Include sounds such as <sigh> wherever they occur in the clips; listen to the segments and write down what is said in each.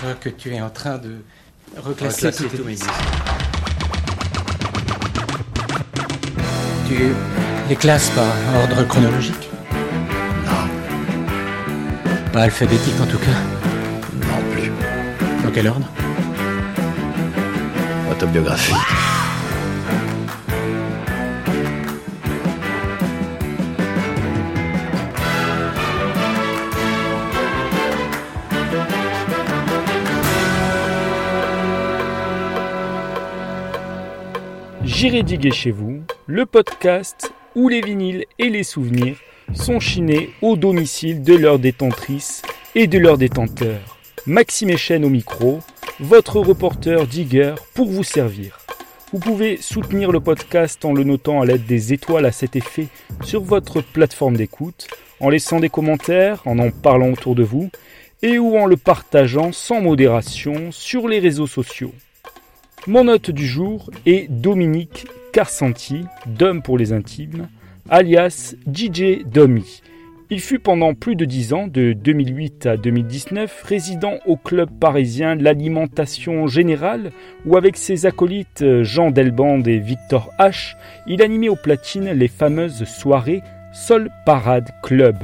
Je vois que tu es en train de reclasser, Reclasser tous mes disques. Tu les classes par ordre chronologique Non, Pas alphabétique en tout cas. non plus. Dans quel ordre? Autobiographie. Chez vous, le podcast où les vinyles et les souvenirs sont chinés au domicile de leurs détentrices et de leurs détenteurs. Maxime Echen au micro, votre reporter digger pour vous servir. Vous pouvez soutenir le podcast en le notant à l'aide des étoiles à cet effet sur votre plateforme d'écoute, en laissant des commentaires, en en parlant autour de vous, et ou en le partageant sans modération sur les réseaux sociaux. Mon hôte du jour est Dominique Carsanti, Dom pour les intimes, alias DJ Domi. Il fut pendant plus de 10 ans, de 2008 à 2019, résident au club parisien l'alimentation générale, où avec ses acolytes Jean Delband et Victor H, il animait au platine les fameuses soirées Sol Parade Club.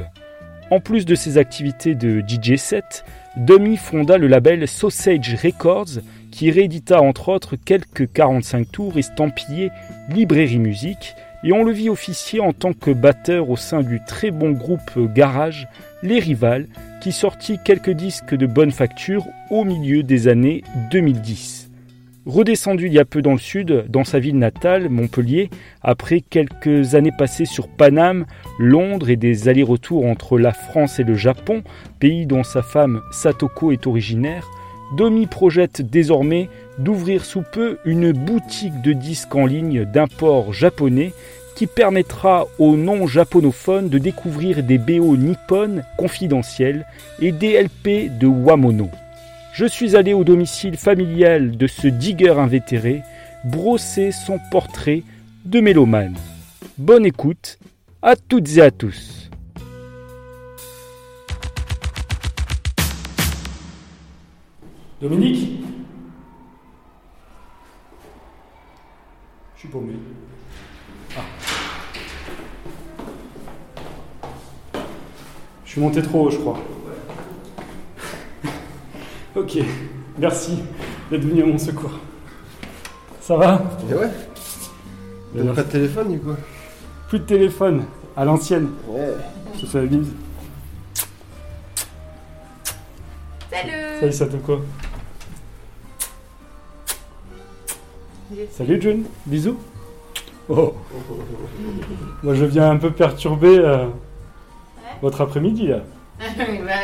En plus de ses activités de DJ set, Domi fonda le label Sausage Records, qui réédita entre autres quelques 45 tours estampillés Librairie Musique, et on le vit officier en tant que batteur au sein du très bon groupe Garage, Les Rivales, qui sortit quelques disques de bonne facture au milieu des années 2010. Redescendu il y a peu dans le sud, dans sa ville natale, Montpellier, après quelques années passées sur Paname, Londres et des allers-retours entre la France et le Japon, pays dont sa femme Satoko est originaire, Domi projette désormais d'ouvrir sous peu une boutique de disques en ligne d'import japonais qui permettra aux non-japonophones de découvrir des BO nippones confidentiels et des LP de Wamono. Je suis allé au domicile familial de ce digger invétéré brosser son portrait de mélomane. Bonne écoute à toutes et à tous. Dominique Je suis paumé. Ah. Je suis monté trop haut, je crois. <laughs> ok, merci d'être venu à mon secours. Ça va? Et ouais T'as pas de téléphone du coup Plus de téléphone, à l'ancienne. Ouais. Je te fais la bise. Salut Salut Satoko. Salut June, bisous. Oh. Moi je viens un peu perturber euh, votre après-midi là. <laughs> bah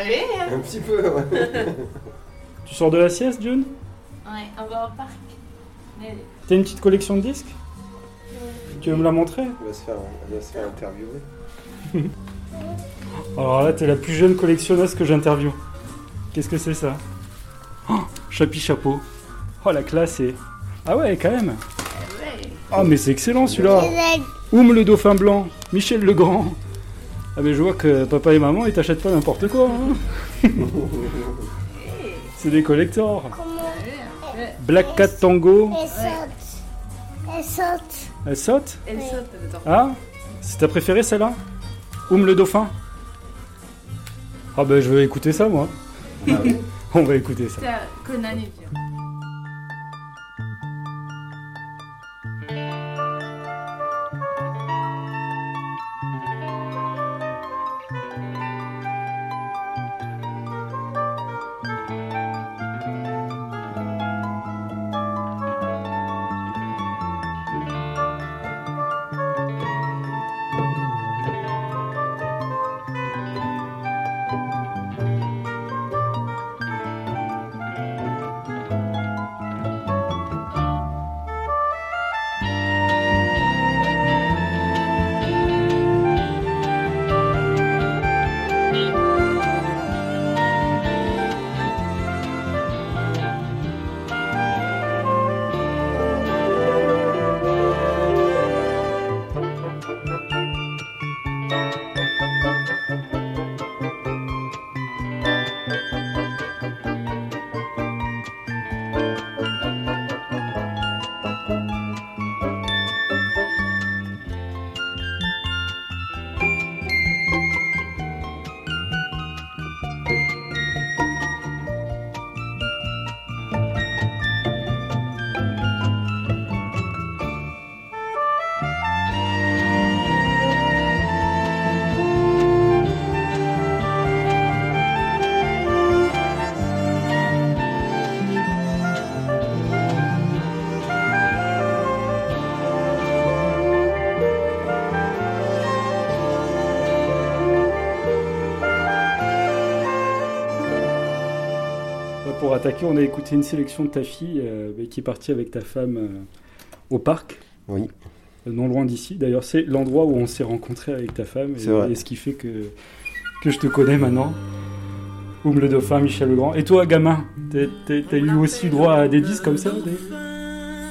oui hein. Un petit peu, ouais. <laughs> Tu sors de la sieste June? Ouais, on va au parc. T'as une petite collection de disques? Tu veux me la montrer? Elle va se faire, elle va se faire interviewer. <laughs> Alors là t'es la plus jeune collectionneuse que j'interviewe. Qu'est-ce que c'est ça? Oh, Chapi chapeau. Oh la classe est... Ah ouais quand même. Oh mais c'est excellent celui-là Oum le dauphin blanc, Michel le Grand. Ah mais je vois que papa et maman ils t'achètent pas n'importe quoi. hein. <laughs> c'est des collectors. Black Cat Tango. Elle saute. Elle saute. Elle saute. Ah C'est ta préférée celle-là? Oum le dauphin Ah ben je vais écouter ça moi. <laughs> On va écouter ça. C'est Conan et Dieu. Attaquer, on a écouté une sélection de ta fille euh, qui est partie avec ta femme euh, au parc, Oui. euh, non loin d'ici. D'ailleurs, c'est l'endroit où on s'est rencontré avec ta femme vrai. et, et ce qui fait que, que je te connais maintenant. Oum le dauphin, Michel Legrand. Et toi, gamin, t'as- eu aussi droit à des disques comme ça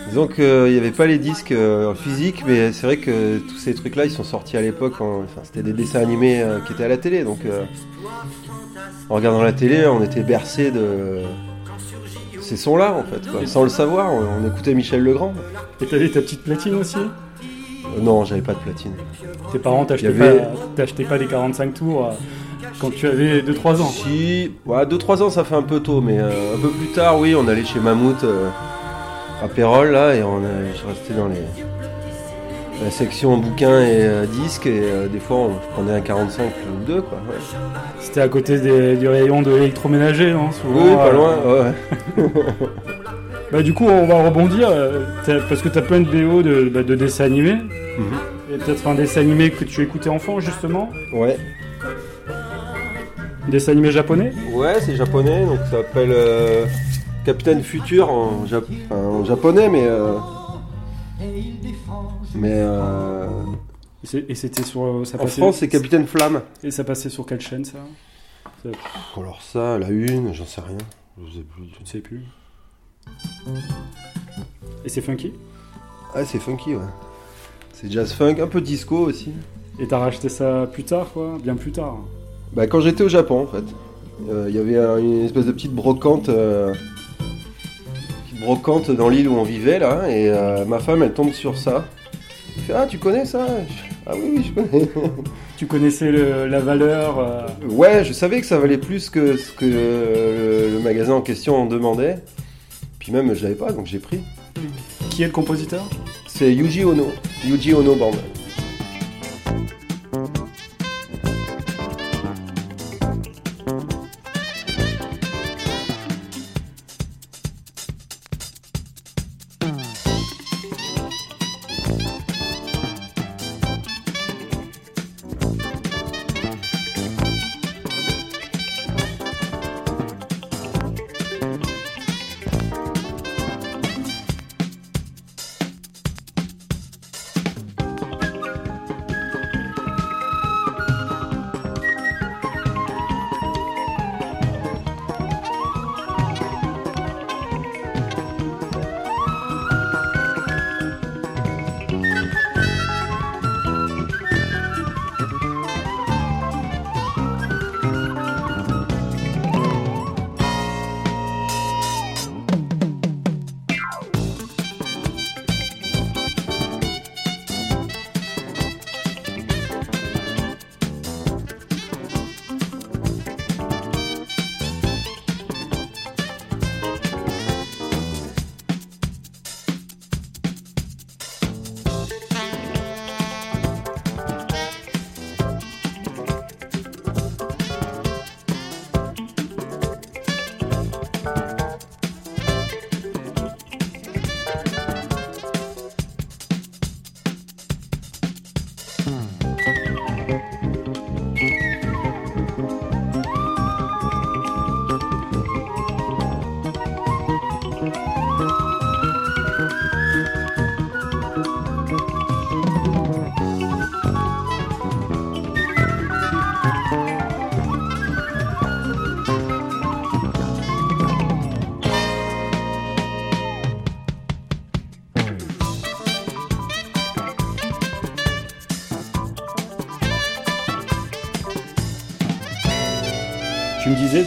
Disons qu'il n'y avait pas les disques euh, physiques, mais c'est vrai que tous ces trucs-là, ils sont sortis à l'époque. en- Enfin, c'était des dessins animés euh, qui étaient à la télé. Donc, euh, en regardant la télé, on était bercés de ces sons-là, en fait. quoi. Sans le savoir, on, on écoutait Michel Legrand. Et t'avais ta petite platine aussi? Euh, non, j'avais pas de platine. Tes parents t'achetaient avait- pas, pas les 45 tours euh, quand tu avais 2-3 ans. Si, 2-3 ans, ça fait un peu tôt, mais euh, un peu plus tard, oui, on allait chez Mammouth à Pérol, là, et on je restais dans les, la section bouquins et euh, disques, et euh, des fois, on, je prenais un 45 ou deux, quoi. ouais. C'était à côté des- du rayon de l'électroménager, non souvent, Oui, pas euh, loin, ouais, ouais. <laughs> Bah du coup, on va rebondir, euh, parce que t'as plein de BO de, bah, de dessins animés. Mhm. Et peut-être un dessin animé que tu écoutais enfant, justement. Ouais, dessin animé japonais? ouais c'est japonais, donc ça s'appelle Capitaine Futur en japonais, mais. Euh, mais euh, Et c'était sur... euh, Ça en passait, France, c'est Capitaine Flamme. Et ça passait sur quelle chaîne, ça? Alors, ça, la une, j'en sais rien. Je sais plus. Je ne sais plus. Et c'est funky? Ah, c'est funky, ouais. C'est jazz funk, un peu disco aussi. Et t'as racheté ça plus tard, quoi? Bien plus tard. Bah, quand j'étais au Japon, en fait, euh, il y avait un- une espèce de petite brocante, euh, petite brocante dans l'île où on vivait là, et euh, ma femme, elle tombe sur ça. Elle fait, ah, tu connais ça? Ah oui, oui, je connais. Tu connaissais le- la valeur euh, ouais, je savais que ça valait plus que ce que le, le magasin en question en demandait. Puis même, je l'avais pas, donc j'ai pris. Qui est le compositeur? C'est Yuji Ono, Yuji Ono Band.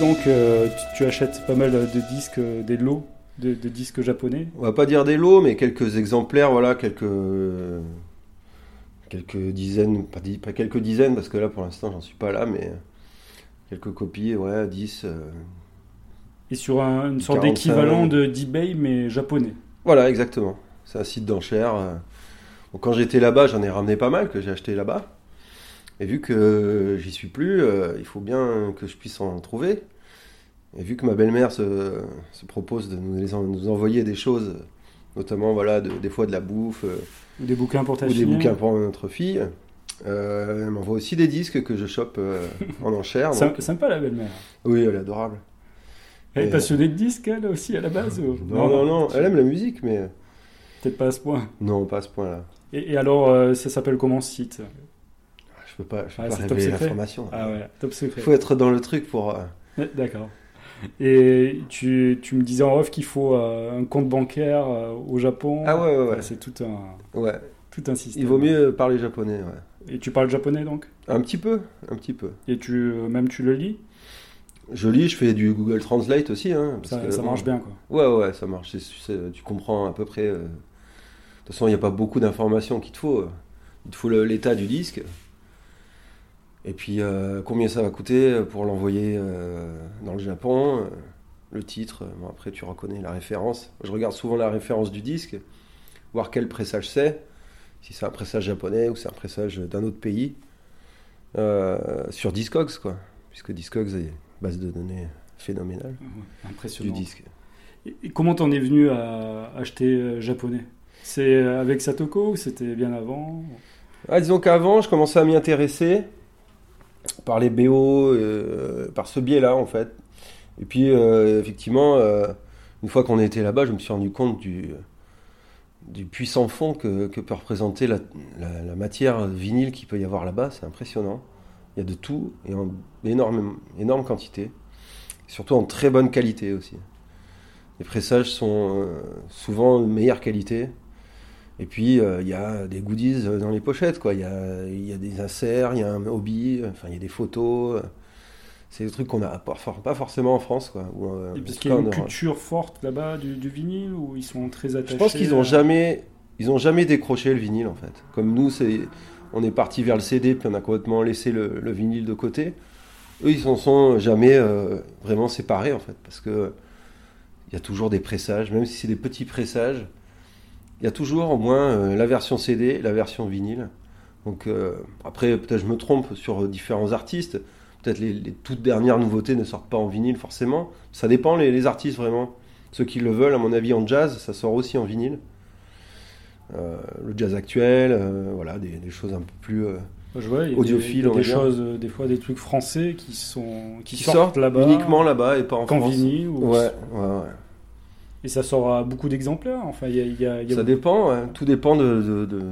Donc, euh, tu, achètes pas mal de disques, euh, des lots de, de disques japonais. On va pas dire des lots, mais quelques exemplaires, voilà, quelques quelques dizaines, pas, quelques dizaines, parce que là pour l'instant j'en suis pas là, mais quelques copies, ouais, 10. euh, Et sur un- une sorte 45. d'équivalent de d'eBay, mais japonais. Voilà, exactement. C'est un site d'enchères. quand j'étais là-bas, j'en ai ramené pas mal que j'ai acheté là-bas. Et vu que j'y suis plus, euh, il faut bien que je puisse en trouver. Et vu que ma belle-mère se, se propose de nous, les en- nous envoyer des choses, notamment voilà, de- des fois de la bouffe euh, Ou des bouquins pour ta ou des fille. bouquins pour notre fille, euh, elle m'envoie aussi des disques que je chope euh, en enchères. Sym- donc- Sympa la belle-mère. oui, elle est adorable. Elle est Et- passionnée de disques, elle aussi, à la base ou- Non, non, non, elle aime la musique, mais Peut-être pas à ce point. non, pas à ce point-là. Et, et alors, euh, ça s'appelle comment ce site? Je peux pas, je peux Ah, pas révéler secret l'information. Ah ouais, top secret. Il faut être dans le truc pour. euh, D'accord. <laughs> Et tu, tu me disais en off qu'il faut euh, un compte bancaire euh, au Japon. Ah ouais, ouais, ouais. c'est tout un, Ouais, tout un système. il vaut mieux parler japonais, ouais. Et tu parles japonais donc? Un petit peu, un petit peu. Et tu, euh, même tu le lis? Je lis, je fais du Google Translate aussi. Hein, parce Ça, que, ça marche bien quoi. Ouais, ouais, ça marche. Tu comprends à peu près. euh, De toute façon, il n'y a pas beaucoup d'informations qu'il te faut. Il te faut l'état du disque. Et puis, euh, combien ça va coûter pour l'envoyer euh, dans le Japon. euh, le titre. Bon, après, tu reconnais la référence. Je regarde souvent la référence du disque, voir quel pressage c'est. Si c'est un pressage japonais ou c'est un pressage d'un autre pays. euh, sur Discogs, quoi. Puisque Discogs est une base de données phénoménale du Impressionnant. disque. Et, comment t'en es venu à acheter euh, japonais? C'est avec Satoko ou c'était bien avant? Ah, disons qu'avant, je commençais à m'y intéresser par les BO, euh, par ce biais-là, en fait. Et puis, euh, effectivement, euh, une fois qu'on était là-bas, je me suis rendu compte du, du puissant fond que, que peut représenter la, la- matière vinyle qu'il peut y avoir là-bas. C'est impressionnant. Il y a de tout et en énorme, énorme quantité. Surtout en très bonne qualité aussi. Les pressages sont souvent de meilleure qualité. Et puis, euh, il y a des goodies euh, dans les pochettes, quoi. Il y a, y a des inserts, il y a un hobby, enfin, il y a des photos. euh. C'est des trucs qu'on n'a pas, for- pas forcément en France, quoi. Euh, Et parce en qu'il y a une culture forte là-bas du, du vinyle ou ils sont très attachés Je pense qu'ils n'ont à- jamais, ils ont jamais décroché le vinyle, en fait. Comme nous, c'est, on est parti vers le CD, puis on a complètement laissé le, le vinyle de côté. Eux, ils s'en sont jamais euh, vraiment séparés, en fait, parce que il y a toujours des pressages, même si c'est des petits pressages, il y a toujours au moins euh, la version CD la version vinyle. Donc euh, après, peut-être je me trompe sur euh, différents artistes. Peut-être les, les toutes dernières nouveautés ne sortent pas en vinyle forcément. Ça dépend les, les artistes vraiment. Ceux qui le veulent, à mon avis, en jazz, ça sort aussi en vinyle. Euh, le jazz actuel, euh, voilà, des, des choses un peu plus euh, Je vois, il y a audiophile, des, choses, des fois des trucs français qui sont qui, qui sortent, sortent là-bas uniquement là-bas et pas en France. vinyle ou- Ouais, ouais, ouais. Et ça sort à beaucoup d'exemplaires. Enfin, il y a, il y a- il y a- Ça dépend, ouais. tout dépend de. de- de-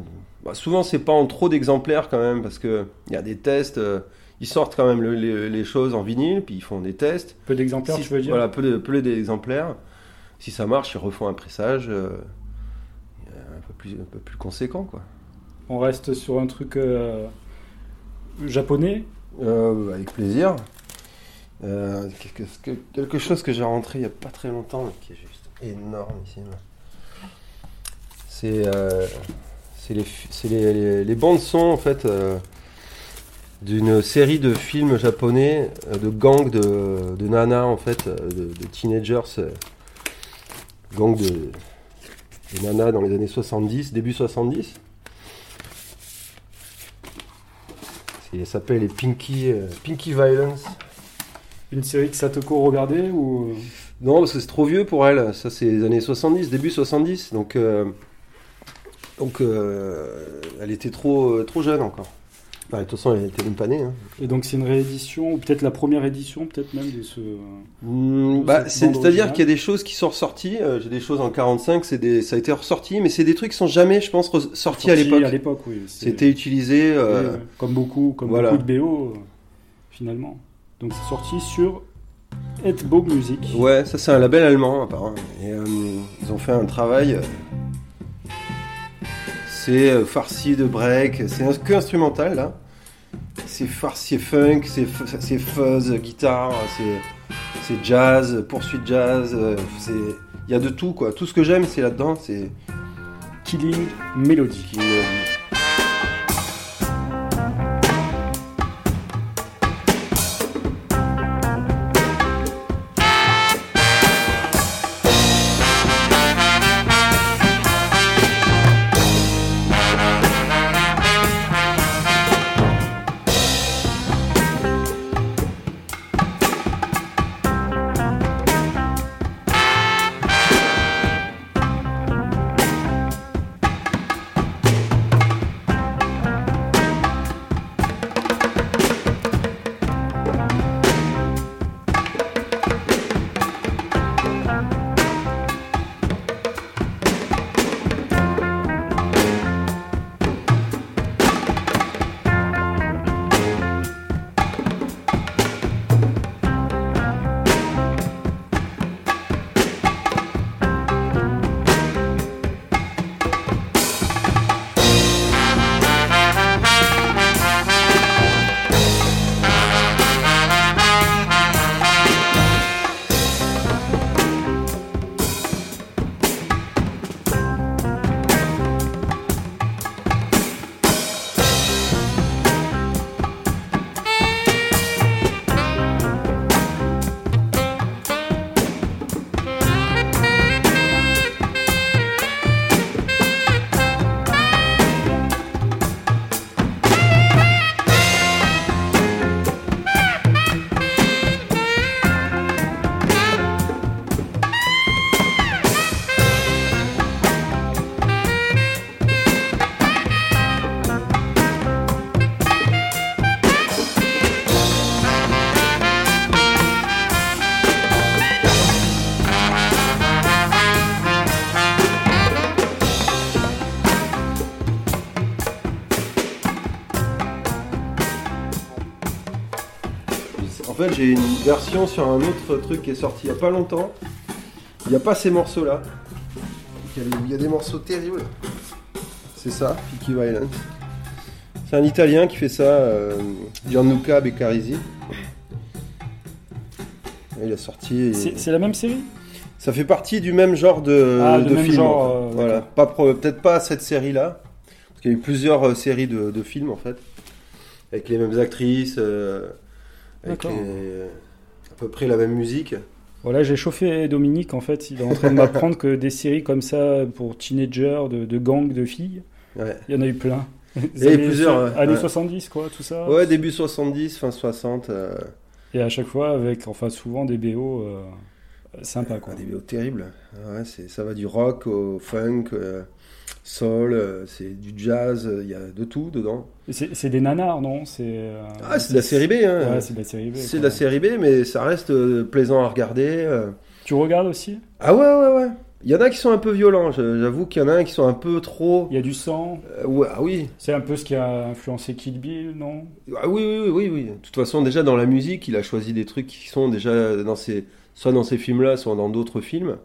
Bah, souvent, c'est pas en trop d'exemplaires quand même, parce que il y a des tests. euh, ils sortent quand même le- les, les choses en vinyle, puis ils font des tests. peu d'exemplaires, Si- tu veux dire Voilà, peu, peu d'exemplaires. Si ça marche, ils refont un pressage euh, un, peu plus, un peu plus conséquent, quoi. On reste sur un truc euh, japonais. Euh, avec plaisir. Euh, quelque, que- quelque chose que j'ai rentré il n'y a pas très longtemps, mais là. C'est euh, les, les, les- les bandes son en fait euh, d'une série de films japonais euh, de gangs de, de nanas en fait, euh, de, teenagers, euh, gang de, nanas dans les années 70, début 70. C'est- Ça s'appelle les Pinky, Pinky Violence. Une série que Satoko regardait ou? Non, parce que c'est trop vieux pour elle. Ça, c'est les années 70, début 70. Donc, euh, donc euh, elle était trop, euh, trop jeune encore. Enfin, de toute façon, elle était même pas née. hein. et donc c'est une réédition ou peut-être la première édition, peut-être même de ce. Hmm, bah, C'est-à-dire qu'il y a des choses qui sont ressorties. euh, J'ai des choses en 45, c'est des, ça a été ressorti, mais c'est des trucs qui sont jamais, je pense, ressortis sorti à l'époque. À l'époque, oui. C'était utilisé. oui, oui, comme beaucoup, comme voilà. beaucoup de BO euh, finalement. Donc c'est sorti sur Etbo Music. Ouais, ça c'est un label allemand apparemment. Et euh, ils ont fait un travail. euh, c'est euh, farci de break, c'est un- que instrumental là. C'est farci et funk, c'est fuzz, guitare, c'est c'est jazz, poursuite jazz, c'est il y a de tout quoi. Tout ce que j'aime c'est là-dedans, c'est Killing Melody. J'ai une version sur un autre truc qui est sorti il y a pas longtemps. Il n'y a pas ces morceaux-là. Il y a- il y a des morceaux terribles. C'est ça, Peaky Violence. C'est un Italien qui fait ça, euh, Gianluca Beccarisi. Il a sorti. C'est c'est la même série? Ça fait partie du même genre de, Ah, le de même film. genre, euh, voilà. d'accord. Pas pro- peut-être pas cette série-là, parce qu'il y a eu plusieurs euh, séries de, de films en fait, avec les mêmes actrices, euh, avec les- à peu près la même musique. Voilà, j'ai chauffé Dominique, en fait, il est en train de m'apprendre que des séries comme ça pour teenagers, de, de gangs, de filles, Ouais. il y en a eu plein. Il y a eu plusieurs, ouais. Années Ouais. 70, quoi, tout ça. Ouais, début 70, fin 60. euh, Et à chaque fois, avec, enfin, souvent des BO euh, sympas, quoi. des vidéos terribles. Ouais, ça va du rock au funk, euh, soul, euh, c'est du jazz, euh, il y a de tout dedans. C'est des nanars, non? C'est euh, Ah, c'est de la série B, hein. Ouais, c'est de la série B. c'est de la série B, mais ça reste plaisant à regarder. Tu regardes aussi? Ah ouais, ouais, ouais. Il y en a qui sont un peu violents, j'avoue qu'il y en a un qui sont un peu trop... Il y a du sang. Euh, ouais, ah oui. C'est un peu ce qui a influencé Kill Bill, non? Ah oui, oui, oui, oui. De toute façon, déjà dans la musique, il a choisi des trucs qui sont déjà dans ces... soit dans ces films-là, soit dans d'autres films,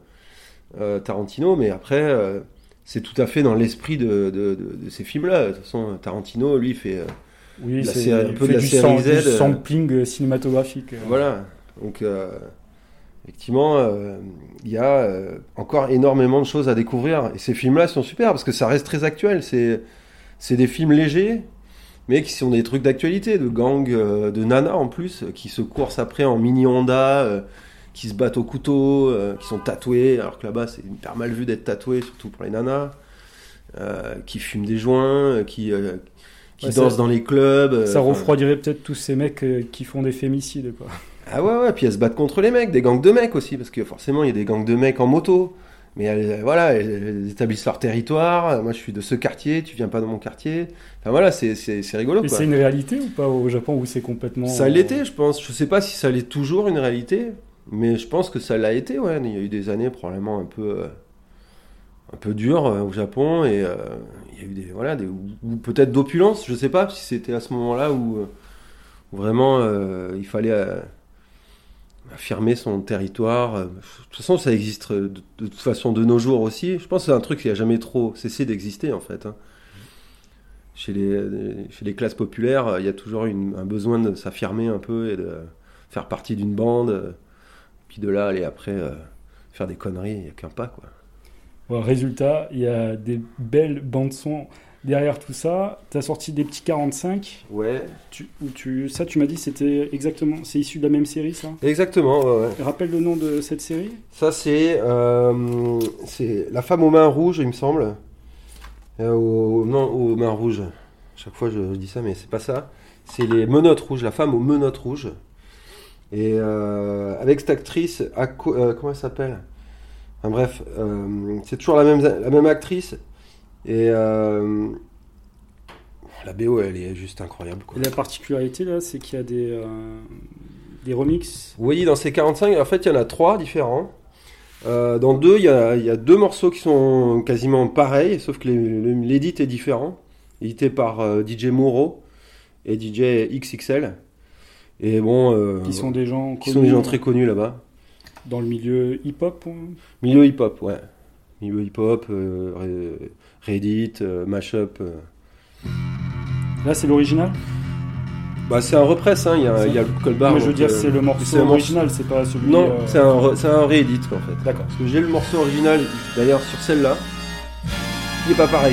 euh, Tarantino, mais après, euh, c'est tout à fait dans l'esprit de, de- de- de ces films-là. De toute façon, Tarantino, lui, fait... euh, Oui, c'est un peu de la du, série sam- Z, du euh. sampling euh, cinématographique. Voilà. Donc, euh, effectivement, il y a encore énormément de choses à découvrir. Et ces films-là sont super parce que ça reste très actuel. C'est, des films légers, mais qui sont des trucs d'actualité, de gangs, de nanas en plus, qui se coursent après en mini Honda, qui se battent au couteau, euh, qui sont tatoués, alors que là-bas, c'est hyper mal vu d'être tatoué, surtout pour les nanas. euh, qui fument des joints, euh, qui, euh, qui Ouais, dansent ça- dans les clubs. Ça refroidirait peut-être tous ces mecs qui font des fémicides, quoi. ah ouais, ouais, puis elles se battent contre les mecs, des gangs de mecs aussi, parce que forcément il y a des gangs de mecs en moto. Mais elles, voilà, elles, elles établissent leur territoire. Moi je suis de ce quartier, tu viens pas de mon quartier. Enfin voilà, c'est, rigolo Et c'est une réalité ou pas au Japon où c'est complètement. Ça l'était, je pense. Je sais pas si ça l'est toujours une réalité, mais je pense que ça l'a été, ouais. Il y a eu des années probablement un peu, euh, un peu dures euh, au Japon et euh, il y a eu des, voilà, des, ou, peut-être d'opulence, je sais pas si c'était à ce moment-là où, vraiment il fallait affirmer son territoire. De toute façon, ça existe de, toute façon de nos jours aussi. Je pense que c'est un truc qui a jamais trop cessé d'exister en fait. hein. Chez les, chez les classes populaires, il y a toujours un besoin de s'affirmer un peu et de faire partie d'une bande. Puis de là, aller après euh, faire des conneries, il n'y a qu'un pas quoi. Bon, résultat, il y a des belles bandes-son derrière tout ça. Tu as sorti des petits 45. Ouais. Tu, tu, ça, tu m'as dit, c'était exactement. C'est issu de la même série, ça? Exactement, ouais, ouais. Rappelle le nom de cette série? Ça, c'est euh, c'est La femme aux mains rouges, il me semble. Euh, au, non, aux mains rouges. Chaque fois, je, je dis ça, mais c'est pas ça. C'est les menottes rouges, la femme aux menottes rouges. Et euh, avec cette actrice, Ako- euh, comment elle s'appelle? Enfin, bref, euh, c'est toujours la même, la même actrice. Et la BO, elle est juste incroyable. Quoi. Et la particularité, là, c'est qu'il y a des, euh, des remixes. Vous voyez, dans ces 45, en fait, il y en a trois différents. Euh, dans deux, il y, a, il y a deux morceaux qui sont quasiment pareils, sauf que l'édit est différent. Édité par euh, DJ Mouro et DJ XXL. Et bon, euh, Qui sont des gens qui sont des gens très connus là-bas. dans le milieu hip-hop. hein. Milieu hip-hop, ouais. Milieu hip-hop, euh, Re- Reddit, euh, Mashup. Là, c'est l'original? Bah, c'est un repress, hein. il y a, il y a le Colbar. Moi, je veux dire, c'est le morceau original, c'est pas celui. Non, euh, c'est un, re- c'est un réédit en fait. D'accord. Parce que j'ai le morceau original, d'ailleurs sur celle-là, il est pas pareil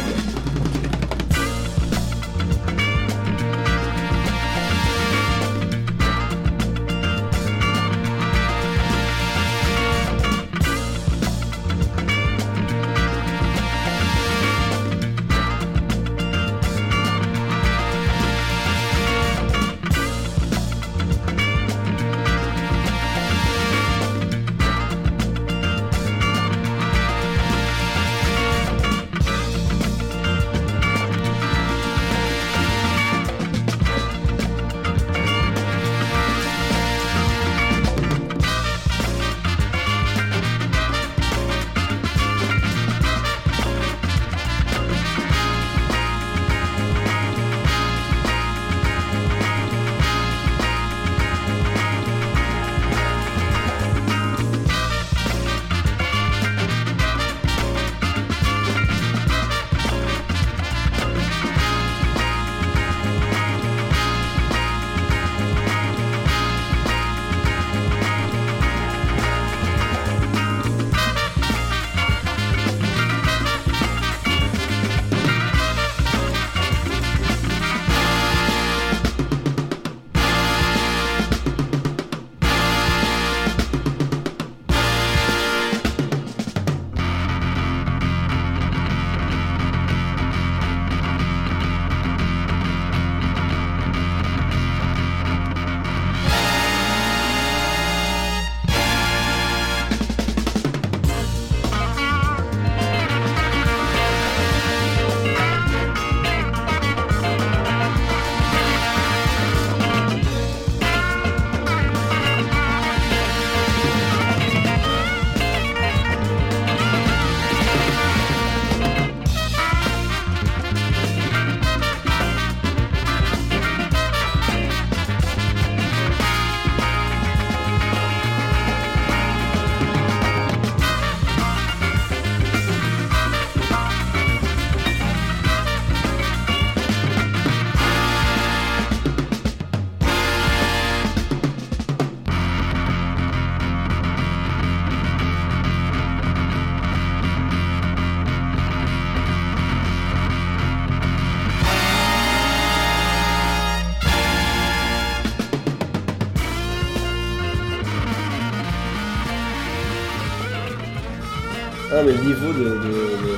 mais le niveau de, de- de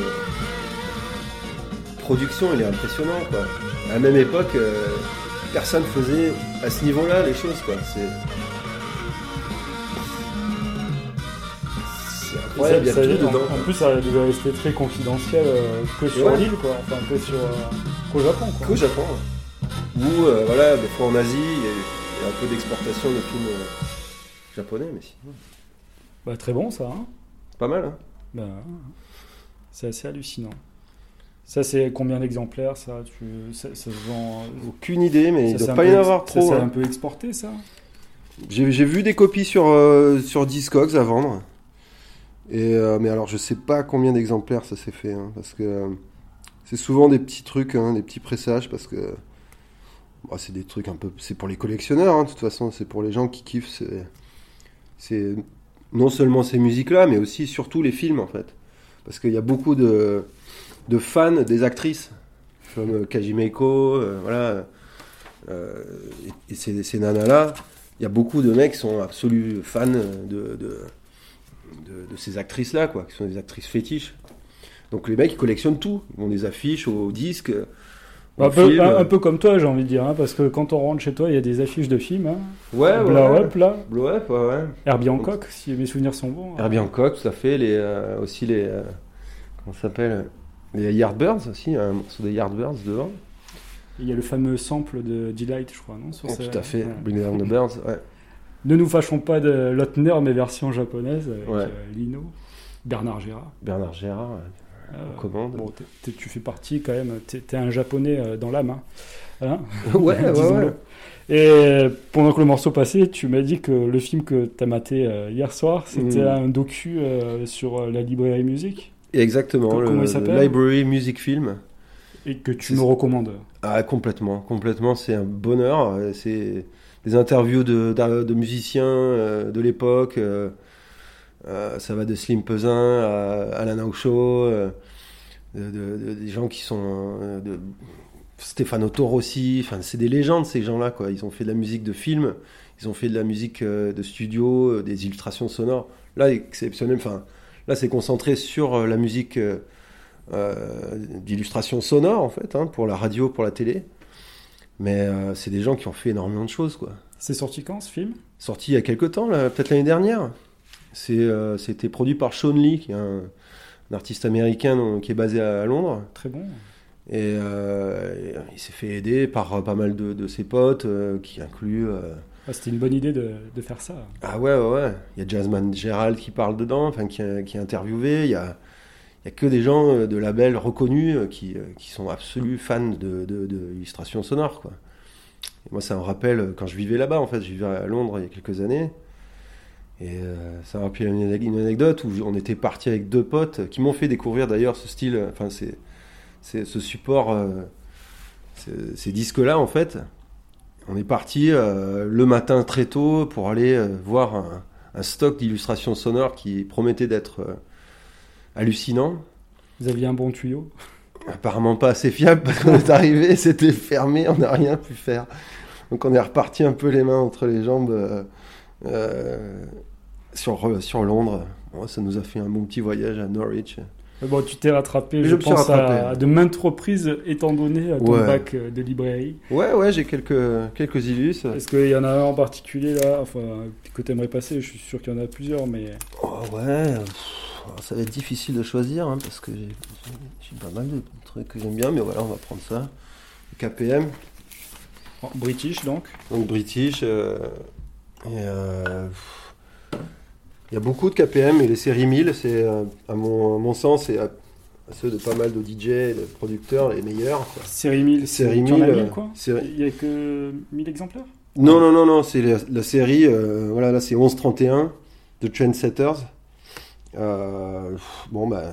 production, il est impressionnant, quoi. À la même époque, euh, personne faisait à ce niveau-là les choses, quoi. C'est. Incroyable, il y a Ça- ça- tout en, dedans. en plus, ça devait rester très confidentiel euh, que sur Ouais. l'île, quoi. Enfin, que sur. euh, qu'au Japon, quoi. Qu'au Japon. ouais. Ou, euh, voilà, des fois en Asie, il y a- il y a un peu d'exportation de films japonais, mais sinon, Bah, très bon, ça, hein. pas mal, hein. Bah, c'est assez hallucinant. Ça, c'est combien d'exemplaires, ça? Tu, ça, ça se vend. Aucune idée, mais il ça, doit c'est un pas y en avoir ça, trop. c'est hein. un peu exporté, ça? J'ai vu des copies sur, euh, sur Discogs à vendre. Et, euh, mais alors, je sais pas combien d'exemplaires ça s'est fait. hein, parce que euh, c'est souvent des petits trucs, hein, des petits pressages. Parce que bah, c'est des trucs un peu. C'est pour les collectionneurs, hein, de toute façon. C'est pour les gens qui kiffent. C'est non seulement ces musiques-là, mais aussi, surtout, les films, en fait. Parce qu'il y a beaucoup de, de fans des actrices. Comme euh, Kajimeko, euh, voilà. Euh, et ces, ces nanas-là, il y a beaucoup de mecs qui sont absolus fans de, de, de- ces actrices-là, quoi, qui sont des actrices fétiches. Donc les mecs, ils collectionnent tout. Ils ont des affiches aux disques, un peu, un, un peu comme toi, j'ai envie de dire, hein, parce que quand on rentre chez toi, il y a des affiches de films. Hein. Ouais, Blow ouais. Up, là. Blow Up, ouais, ouais. Herbie Hancock, si mes souvenirs sont bons. Herbie Hancock, tout à fait. Les, euh, aussi les... euh, comment ça s'appelle Les Yardbirds aussi, un morceau des Yardbirds devant. Il y a le fameux sample de Delight, je crois, non sur Oh, ce- tout à fait. Bring Down the Birds, ouais. <laughs> Ne nous fâchons pas de Lotner, mais version japonaise, avec Ouais. euh, Lino, Bernard Gérard. Bernard Gérard, ouais. Euh. Bon, tu fais partie quand même, t'es t'es un japonais euh, dans l'âme. Hein. Hein <laughs> ouais, ouais, ouais. Et pendant que le morceau passait, tu m'as dit que le film que t'as maté euh, hier soir, c'était Mm. un docu sur la librairie musique Exactement, le, comment il le s'appelle Library Music Film. et que tu me recommandes. Ah, complètement, complètement, c'est un bonheur. C'est des interviews de, musiciens de l'époque. Euh, ça va de Slim Pesin à Alan Aucho, euh, de, de- de- des gens qui sont euh, de Stefano Torossi. Enfin, c'est des légendes ces gens-là, quoi. Ils ont fait de la musique de film, ils ont fait de la musique euh, de studio, des illustrations sonores. Là, exceptionnel. Enfin, là, c'est concentré sur la musique. d'illustration sonore en fait, hein, pour la radio, pour la télé. Mais c'est des gens qui ont fait énormément de choses, quoi. C'est sorti quand ce film? Sorti il y a quelques temps, peut-être l'année dernière. Euh, c'était produit par Sean Lee, qui est un, un artiste américain donc, qui est basé à, Londres. Très bon. Et, euh, il s'est fait aider par euh, pas mal de, de ses potes, euh, qui incluent. euh, Ah, C'était une bonne idée de, de faire ça. Ah ouais, ouais, ouais. Il y a Jasmine Gerald qui parle dedans, enfin, qui, est- qui est interviewé. Il y a, il y a que des gens de labels reconnus qui, qui sont absolus fans de, de, de illustration sonore, quoi. Et moi, ça me rappelle quand je vivais là-bas, en fait. Je vivais à Londres il y a quelques années. Et euh, ça me rappelle une, anec- une anecdote où on était parti avec deux potes qui m'ont fait découvrir d'ailleurs ce style, euh, enfin, c'est, ce support, euh, ces- disques-là, en fait. On est parti le matin très tôt pour aller voir un, un stock d'illustrations sonores qui promettait d'être hallucinant. Vous aviez un bon tuyau Apparemment pas assez fiable parce qu'on est arrivé, <laughs> c'était fermé, on n'a rien pu faire. Donc on est reparti un peu les mains entre les jambes euh, sur, sur Londres. Bon, ça nous a fait un bon petit voyage à Norwich. Bon, tu t'es rattrapé, Je pense, à, rattrapé. à de maintes reprises, étant donné à ton Ouais. bac euh, de librairie. Ouais, ouais, j'ai quelques, quelques illus. Est-ce qu'il y en a un en particulier là, enfin, que tu aimerais passer Je suis sûr qu'il y en a plusieurs, mais Oh, ouais, ça va être difficile de choisir hein, parce que j'ai pas mal de trucs que j'aime bien, mais voilà, on va prendre ça. KPM, British donc. donc British. euh, et, euh, pff, il y a beaucoup de KPM et les séries 1000, c'est euh, à, mon, à mon sens, et à, à ceux de pas mal de DJ et de producteurs, les meilleurs. quoi. Série 1000, c'est Série tu en as 1000, 1000 euh, quoi série- Il y a que 1000 exemplaires? Non, non, non, non, c'est la, la série, euh, voilà, là c'est 1131 de Trendsetters. Euh, bon, bah.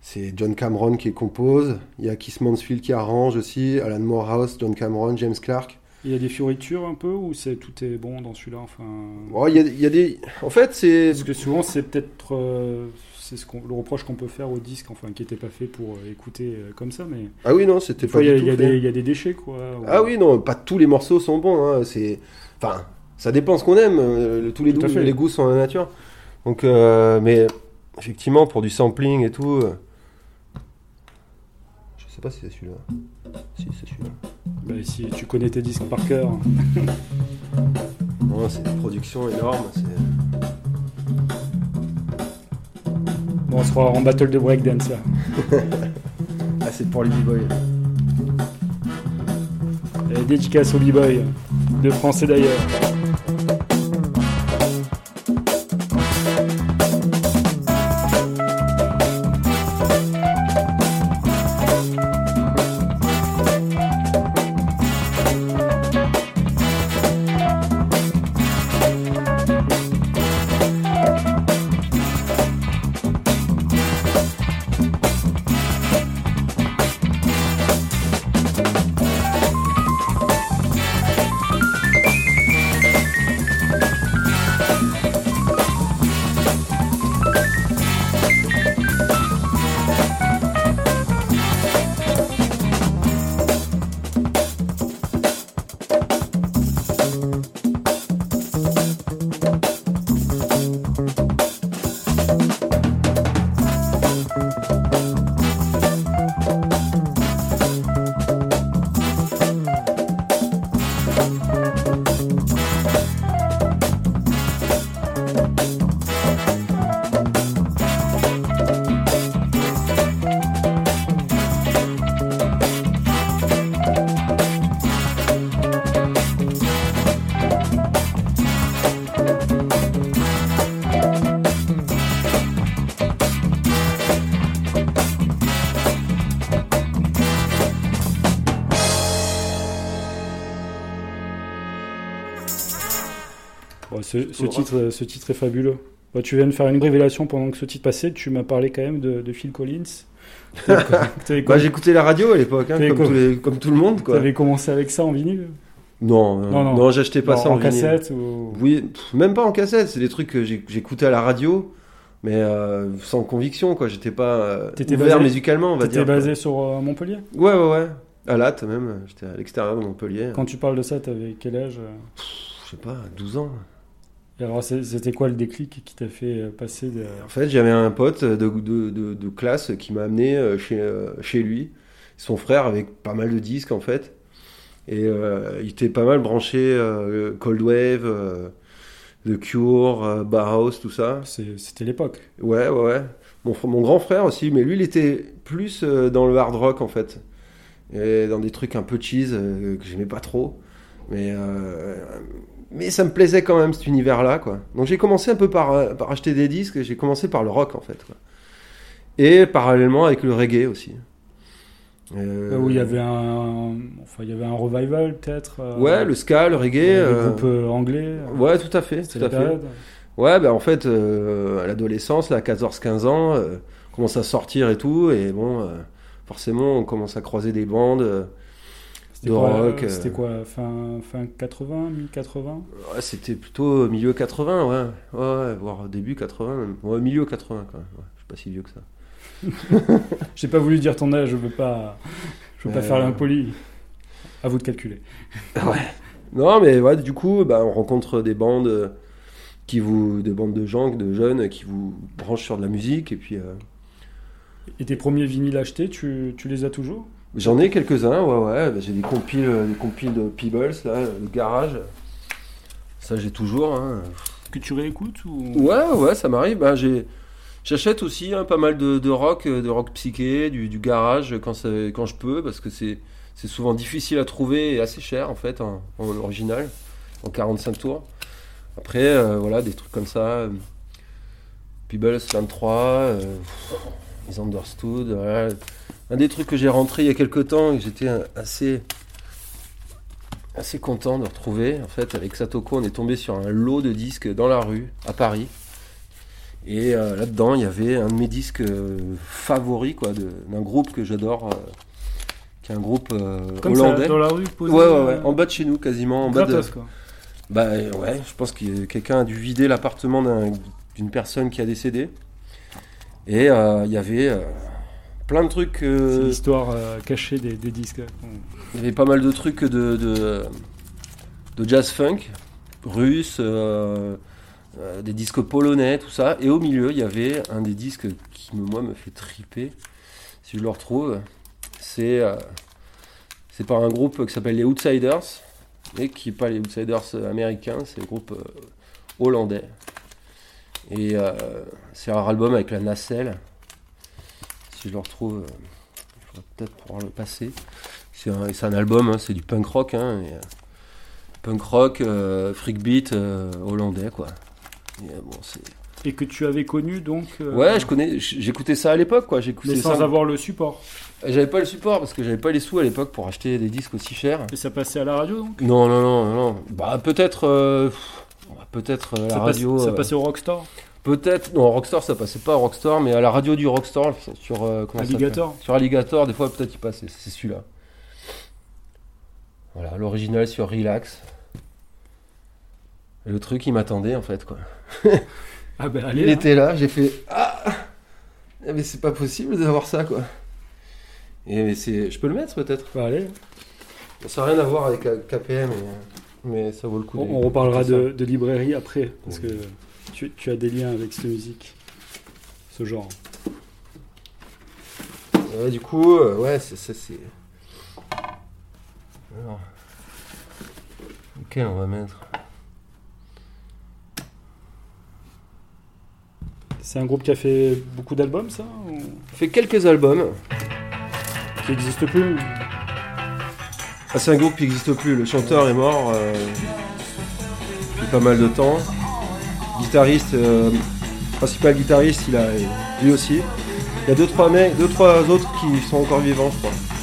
C'est John Cameron qui compose. Il y a Keith Mansfield qui arrange aussi. Alan Morehouse, John Cameron, James Clark. Il y a des fioritures un peu ou c'est tout est bon dans celui-là enfin... Il, y a, il y a des. En fait, c'est. Parce que souvent c'est peut-être euh, c'est ce qu'on- le reproche qu'on peut faire au disque, enfin qui n'était pas fait pour euh, écouter euh, comme ça, mais Ah oui, non, c'était pas il y, y a des- il y a des déchets quoi. Ah oui, non, pas tous les morceaux sont bons. hein, C'est. Enfin, ça dépend ce qu'on aime. euh, tous les, les goûts sont la nature. Donc, mais effectivement, pour du sampling et tout. Je sais pas si c'est celui-là. Si, c'est celui-là. Bah, si tu connais tes disques par cœur. Non, c'est une production énorme. c'est- Bon, on sera en battle de breakdance là. <laughs> Ah, c'est pour les b-boys. Et dédicace au b-boy, de France et d'ailleurs. Ce, titre, ce titre est fabuleux. Bon, tu viens de faire une révélation pendant que ce titre passait. Tu m'as parlé quand même de, de Phil Collins. <laughs> Bah, j'écoutais la radio à l'époque, hein, comme, les- tout le monde. Quoi. t'avais commencé avec ça en vinyle Non, non, Non, non. non, j'achetais pas Non, ça en, en cassette ou... Oui, pff, même pas en cassette, c'est des trucs que j'écoutais à la radio, mais euh, sans conviction, quoi. J'étais pas euh, T'étais ouvert basé- musicalement, on va T'étais dire. basé sur euh, Montpellier Ouais, ouais, ouais. À Latte, même. J'étais à l'extérieur de Montpellier. Quand tu parles de ça, t'avais quel âge Je sais pas, 12 ans. Et alors, c'était quoi le déclic qui t'a fait euh, passer de... En fait, j'avais un pote de, de, de, de classe qui m'a amené euh, chez, euh, chez lui. Son frère avec pas mal de disques, en fait. Et euh, il était pas mal branché euh, Cold Wave, euh, The Cure, Bauhaus, tout ça. C'était l'époque. Ouais, ouais, ouais. Mon, mon grand frère aussi, mais lui, il était plus dans le hard rock, en fait. Et dans des trucs un peu cheese que j'aimais pas trop. Mais, mais ça me plaisait quand même, cet univers-là, quoi. Donc j'ai commencé un peu par, euh, par acheter des disques, j'ai commencé par le rock, en fait. quoi. Et parallèlement avec le reggae aussi. Euh, où il y avait un... Enfin, il y avait un revival, peut-être euh, Ouais, le ska, le reggae. les euh, groupes euh, anglais. Ouais, tout à fait, tout à fait. Ouais, bah en fait, à l'adolescence, à 14-15 ans, on commence à sortir et tout, et bon, forcément, on commence à croiser des bandes. Euh, C'était quoi, euh, euh. C'était quoi fin, fin 80, mi-80 ouais, c'était plutôt milieu 80, ouais. ouais, ouais, voire début 80, même. Ouais, milieu 80, quand même. Ouais, je suis pas si vieux que ça. <laughs> J'ai pas voulu dire ton âge, je veux pas, je veux pas Euh. faire l'impoli. À vous de calculer. <laughs> Non, mais ouais, du coup, bah, on rencontre des bandes euh, qui vous, des bandes de gens, de jeunes qui vous branchent sur de la musique, et puis euh, Et tes premiers vinyles achetés, tu, tu les as toujours? J'en ai quelques-uns, ouais, ouais. bah, j'ai des compiles, euh, des compiles de Peebles, là, le garage. Ça, j'ai toujours. Hein. Que tu réécoutes ou... Ouais, ouais, ça m'arrive. J'ai, j'achète aussi hein, pas mal de, de rock, euh, de rock psyché, du, du garage quand, ça- quand je peux, parce que c'est, souvent difficile à trouver et assez cher en fait en, en original, en 45 tours. Après, euh, voilà, des trucs comme ça. Peebles 23, euh, ils understood. voilà. Un des trucs que j'ai rentré il y a quelques temps et que j'étais assez assez content de retrouver. En fait, avec Satoko, on est tombé sur un lot de disques dans la rue, à Paris. Et euh, là-dedans, il y avait un de mes disques euh, favoris, quoi, d'un groupe que j'adore, euh, qui est un groupe ça, hollandais. dans la rue, posé, Ouais, ouais, ouais, en bas de chez nous, quasiment. En bas de... quoi. Bah ouais, je pense que quelqu'un a dû vider l'appartement d'un- d'une personne qui a décédé. Et il y avait plein de trucs. euh, C'est l'histoire euh, cachée des, des disques. Il y avait pas mal de trucs de, de, de jazz funk, russe, euh, des disques polonais, tout ça. Et au milieu, il y avait un des disques qui, moi, me fait triper. Si je le retrouve, c'est c'est par un groupe qui s'appelle les Outsiders, mais qui n'est pas les Outsiders américains, c'est le groupe hollandais. Et c'est un album avec la nacelle. Si je le retrouve, euh, je pourrais peut-être pouvoir le passer. C'est un, album, hein, c'est du punk rock. hein, et, euh, punk rock, euh, freak beat euh, hollandais, quoi. Et, euh, bon, c'est- Et que tu avais connu donc. euh, Ouais, je connais, j'écoutais ça à l'époque, quoi. Mais sans ça. avoir le support. J'avais pas le support parce que j'avais pas les sous à l'époque pour acheter des disques aussi chers. Et ça passait à la radio donc? Non, non, non, non. Bah peut-être, euh, peut-être euh, la ça, passe- radio. ça euh, passait au Rockstar Peut-être, non, Rockstar ça passait pas à Rockstar, mais à la radio du Rockstar sur euh, Alligator Sur Alligator, des fois peut-être il passait. C'est celui-là. Voilà, l'original sur Relax. Et le truc il m'attendait en fait quoi. <laughs> Ah ben allez. il hein. était là, j'ai fait ah mais c'est pas possible d'avoir ça quoi. Et c'est, je peux le mettre peut-être? Bah, allez. Ça n'a rien à voir avec KPM, mais, mais ça vaut le coup. On, on reparlera de, de librairie après, parce Oui. que tu, tu as des liens avec cette musique, ce genre. du coup, euh, ouais, c'est ça, c'est. Alors. Lequel on va mettre C'est un groupe qui a fait beaucoup d'albums, ça ou- fait quelques albums. Qui n'existe plus Ah, c'est un groupe qui n'existe plus. Le chanteur est mort euh, depuis pas mal de temps. Guitariste, euh, principal guitariste, il a lui aussi. Il y a deux trois mecs, deux trois autres qui sont encore vivants, je crois.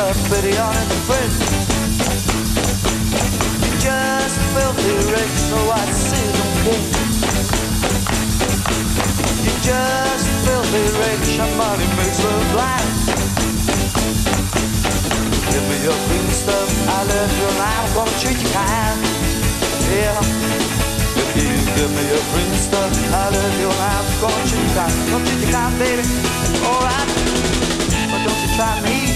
Rich, it's a pity on it friend. Just filthy rich, so I see them king. You're just filthy rich, and money makes love blind. Give me your green stuff, I love you, and I'm treat you kind. Yeah. If you give me your green stuff, I love you, and I'm treat you kind. Gonna treat you kind, baby. Alright, but don't you try me,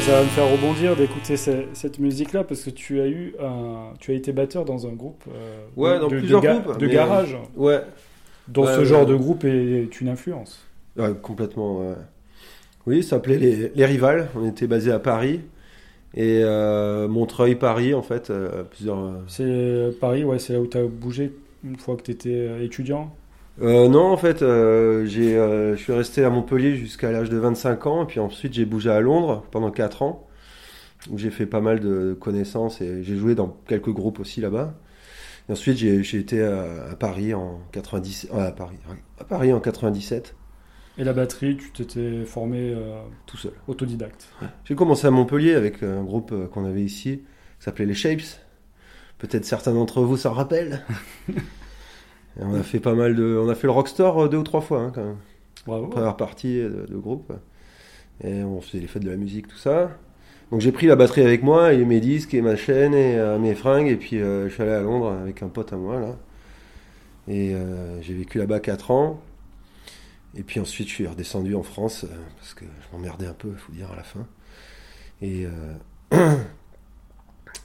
ça va me faire rebondir d'écouter ce- cette musique-là, parce que tu as eu un, tu as été batteur dans un groupe euh, Ouais, de, dans de- plusieurs de groupes, de mais, garage, Ouais, ouais, ce ouais, genre ouais. de groupe est une influence. ouais, complètement. ouais. Oui, ça s'appelait les, les Rivales. On était basé à Paris et euh, Montreuil, Paris, en fait, euh, plusieurs. euh, C'est euh, Paris, ouais, c'est là où tu as bougé une fois que tu étais étudiant? Euh, non, en fait, euh, j'ai, euh, je suis resté à Montpellier jusqu'à l'âge de 25 ans, et puis ensuite j'ai bougé à Londres pendant 4 ans, où j'ai fait pas mal de connaissances et j'ai joué dans quelques groupes aussi là-bas. Et ensuite j'ai, été à, à Paris en 90, euh, à Paris, à Paris en 97, Et la batterie, tu t'étais formé euh, tout seul. autodidacte. J'ai commencé à Montpellier avec un groupe euh, qu'on avait ici, qui s'appelait les Shapes. Peut-être certains d'entre vous s'en rappellent. Et <laughs> on a fait pas mal de, on a fait le Rockstar euh, deux ou trois fois hein, quand même. Bravo. Première partie de, de groupe. Et on faisait les fêtes de la musique, tout ça. Donc j'ai pris la batterie avec moi et mes disques et ma chaîne et euh, mes fringues. Et puis euh, je suis allé à Londres avec un pote à moi là. Et euh, j'ai vécu là-bas 4 ans. Et puis ensuite je suis redescendu en France parce que je m'emmerdais un peu, il faut dire, à la fin. Et,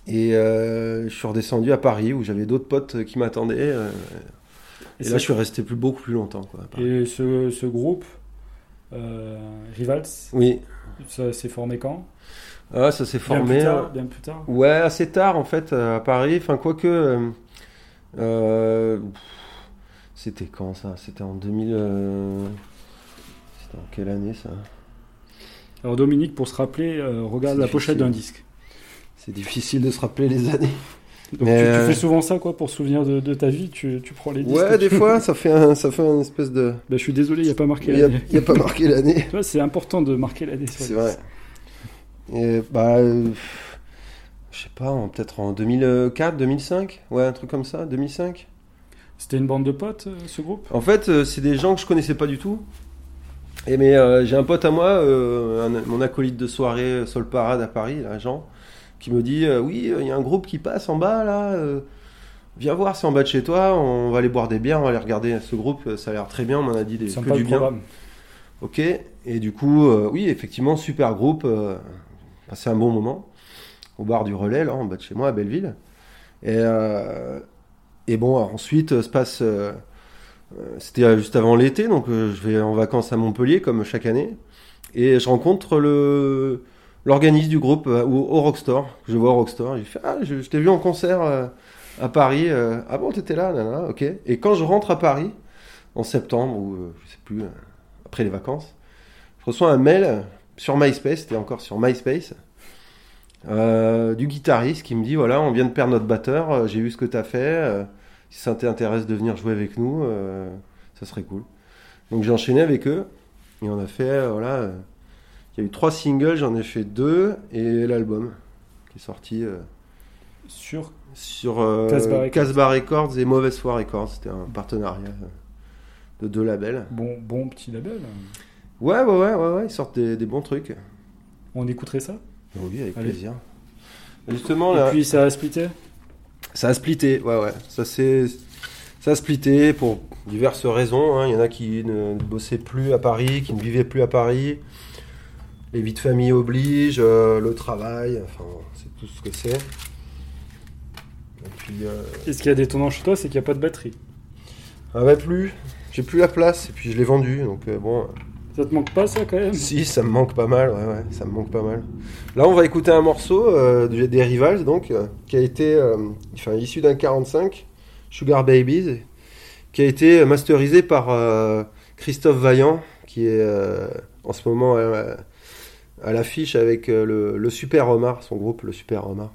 et je suis redescendu à Paris où j'avais d'autres potes qui m'attendaient. et, Et là je suis resté plus, beaucoup plus longtemps. Quoi. Et ce, ce groupe, Rivals, Oui, ça s'est formé quand? Ah, ça s'est formé. plus tard, euh, bien plus tard. Ouais, assez tard en fait euh, à Paris. Enfin, quoique. euh, euh, c'était quand ça? C'était en 2000. euh, C'était en quelle année ça? Alors Dominique, pour se rappeler, euh, regarde la pochette d'un disque. C'est difficile de se rappeler les années. Donc Mais, tu, tu fais souvent ça quoi pour souvenir de, de ta vie, tu, tu prends les disques. Ouais, des tu- fois, <laughs> ça fait un, ça fait une espèce de. Bah, je suis désolé, il n'y a pas marqué Il n'y a, l'année. a pas marqué l'année. <laughs> C'est important de marquer l'année. C'est vrai. Et bah. euh, je sais pas, en- peut-être en 2004, 2005 Ouais, un truc comme ça, 2005 C'était une bande de potes, euh, ce groupe? En fait, euh, c'est des gens que je connaissais pas du tout. Et mais euh, j'ai un pote à moi, euh, un- mon acolyte de soirée euh, Sol Parade à Paris, là, Jean, qui me dit euh, oui, euh, il y a un groupe qui passe en bas là. euh, viens voir, c'est en bas de chez toi. On va aller boire des bières, on va aller regarder ce groupe. euh, Ça a l'air très bien. On m'en a dit des, que Sympa du le bien. programme. Ok. Et du coup, euh, oui, effectivement, super groupe. euh, passé un bon moment au bar du Relais, là, en bas de chez moi, à Belleville. Et, euh, bon, ensuite, euh, se passe. euh, C'était juste avant l'été, donc je vais en vacances à Montpellier, comme chaque année. Et je rencontre l'organiste du groupe au, au Rockstore. Je vois au Rockstore. Il fait Ah, je, t'ai vu en concert à Paris. ah bon, t'étais là, nana, ok. Et quand je rentre à Paris, en septembre, ou je sais plus, après les vacances, je reçois un mail sur MySpace, c'était encore sur MySpace, euh, du guitariste qui me dit voilà, on vient de perdre notre batteur, euh, j'ai vu ce que tu as fait, euh, si ça t'intéresse de venir jouer avec nous, ça serait cool. Donc j'ai enchaîné avec eux et on a fait, voilà, il y a eu trois singles, j'en ai fait deux et l'album qui est sorti Sur sur euh, Casbah Records. Et Mauvaise Foi Records, c'était un partenariat de deux labels. bon, bon petit label. Ouais, ouais, ouais, ouais, ouais, ils sortent des, des bons trucs. On écouterait ça? Oui, avec Allez. plaisir. Justement, Et puis ça a splitté? Ça a splitté, ouais, ouais. Ça, c'est, ça a splitté pour diverses raisons. hein. Il y en a qui ne bossaient plus à Paris, qui ne vivaient plus à Paris. Les vies de famille obligent, euh, le travail, enfin, c'est tout ce que c'est. Et puis, euh, Et ce qui a détonnant chez toi, c'est qu'il n'y a pas de batterie. ah ouais, plus. J'ai plus la place, et puis je l'ai vendu, donc euh, bon. Ça te manque pas ça quand même? Si, ça me manque pas mal, ouais, ouais, ça me manque pas mal. Là, on va écouter un morceau euh, de- des Rivals, donc, euh, qui a été euh, issu d'un 45, Sugar Babies, qui a été masterisé par Christophe Vaillant, qui est en ce moment à, l'affiche avec le, Super Omar, son groupe, le Super Omar.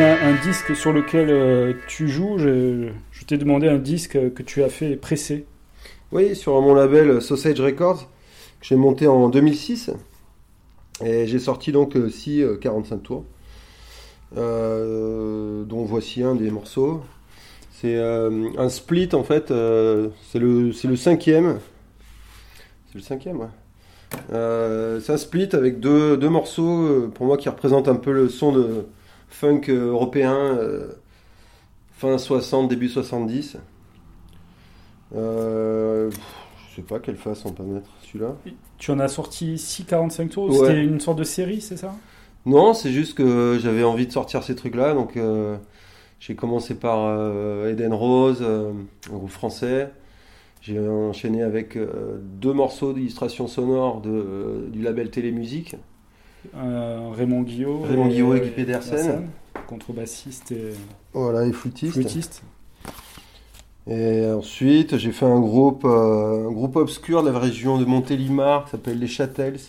Un, disque sur lequel euh, tu joues, je, t'ai demandé un disque que tu as fait presser. Oui, sur mon label Sausage Records, que j'ai monté en 2006. Et j'ai sorti donc 6 45 tours. Euh, dont voici un des morceaux. C'est euh, un split en fait, euh, c'est le, le cinquième. C'est le cinquième, ouais. Euh, c'est un split avec deux, deux morceaux euh, pour moi qui représentent un peu le son de funk euh, européen euh, fin 60, début 70. Euh, je sais pas quelle face on peut mettre celui-là. Tu en as sorti 6 45 tours, Ouais. c'était une sorte de série, c'est ça? Non, c'est juste que j'avais envie de sortir ces trucs-là, donc euh, j'ai commencé par euh, Eden Rose, un groupe français. J'ai enchaîné avec deux morceaux d'illustration sonore de, du label Télémusique. Euh, Raymond Guillot. Raymond Guillot et Guy Pedersen. Contrebassiste et Voilà, et flûtiste. flûtiste. Et ensuite, j'ai fait un groupe, euh, un groupe obscur de la région de Montélimar qui s'appelle Les Châtels,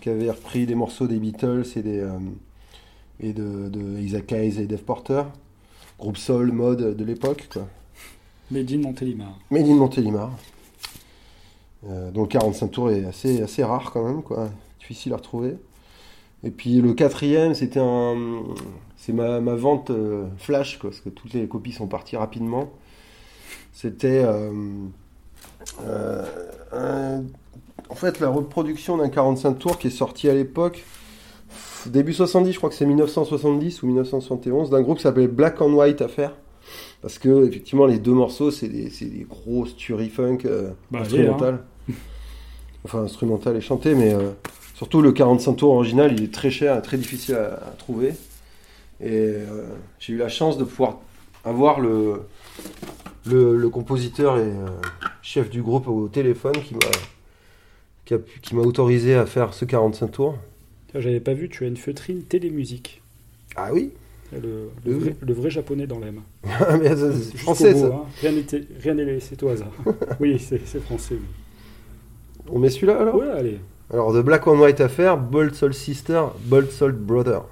qui avait repris des morceaux des Beatles et, des, euh, et de, de Isaac Hayes et Dave Porter. Groupe soul mode de l'époque, quoi. Made in Montélimar. Made in Montélimar. Euh, le 45 tours est assez, assez rare quand même, quoi. Difficile à retrouver. Et puis le quatrième, c'était un, c'est ma, ma vente euh, flash, quoi, parce que toutes les copies sont parties rapidement. C'était euh, euh, un- en fait la reproduction d'un 45 tours qui est sorti à l'époque, début 70, je crois que c'est 1970 ou 1971, d'un groupe qui s'appelait Black and White Affair. Parce que effectivement les deux morceaux c'est des, des grosses tueries funk euh, Bah, instrumentales. Enfin instrumentales et chantées, mais surtout le 45 tours original il est très cher et très difficile à, à trouver. Et euh, j'ai eu la chance de pouvoir avoir le, le, le compositeur et euh, chef du groupe au téléphone qui m'a qui m'a autorisé à faire ce 45 tours. J'avais pas vu, tu as une feutrine télémusique. Ah oui Le, vrai, le vrai japonais dans l'âme. <laughs> Ça, c'est français bout, ça. hein. Rien n'est laissé au hasard. <laughs> oui, c'est c'est français. oui. On met celui-là alors? Ouais, allez. Alors, The Black and White Affair, Bold Soul Sister, Bold Soul Brother.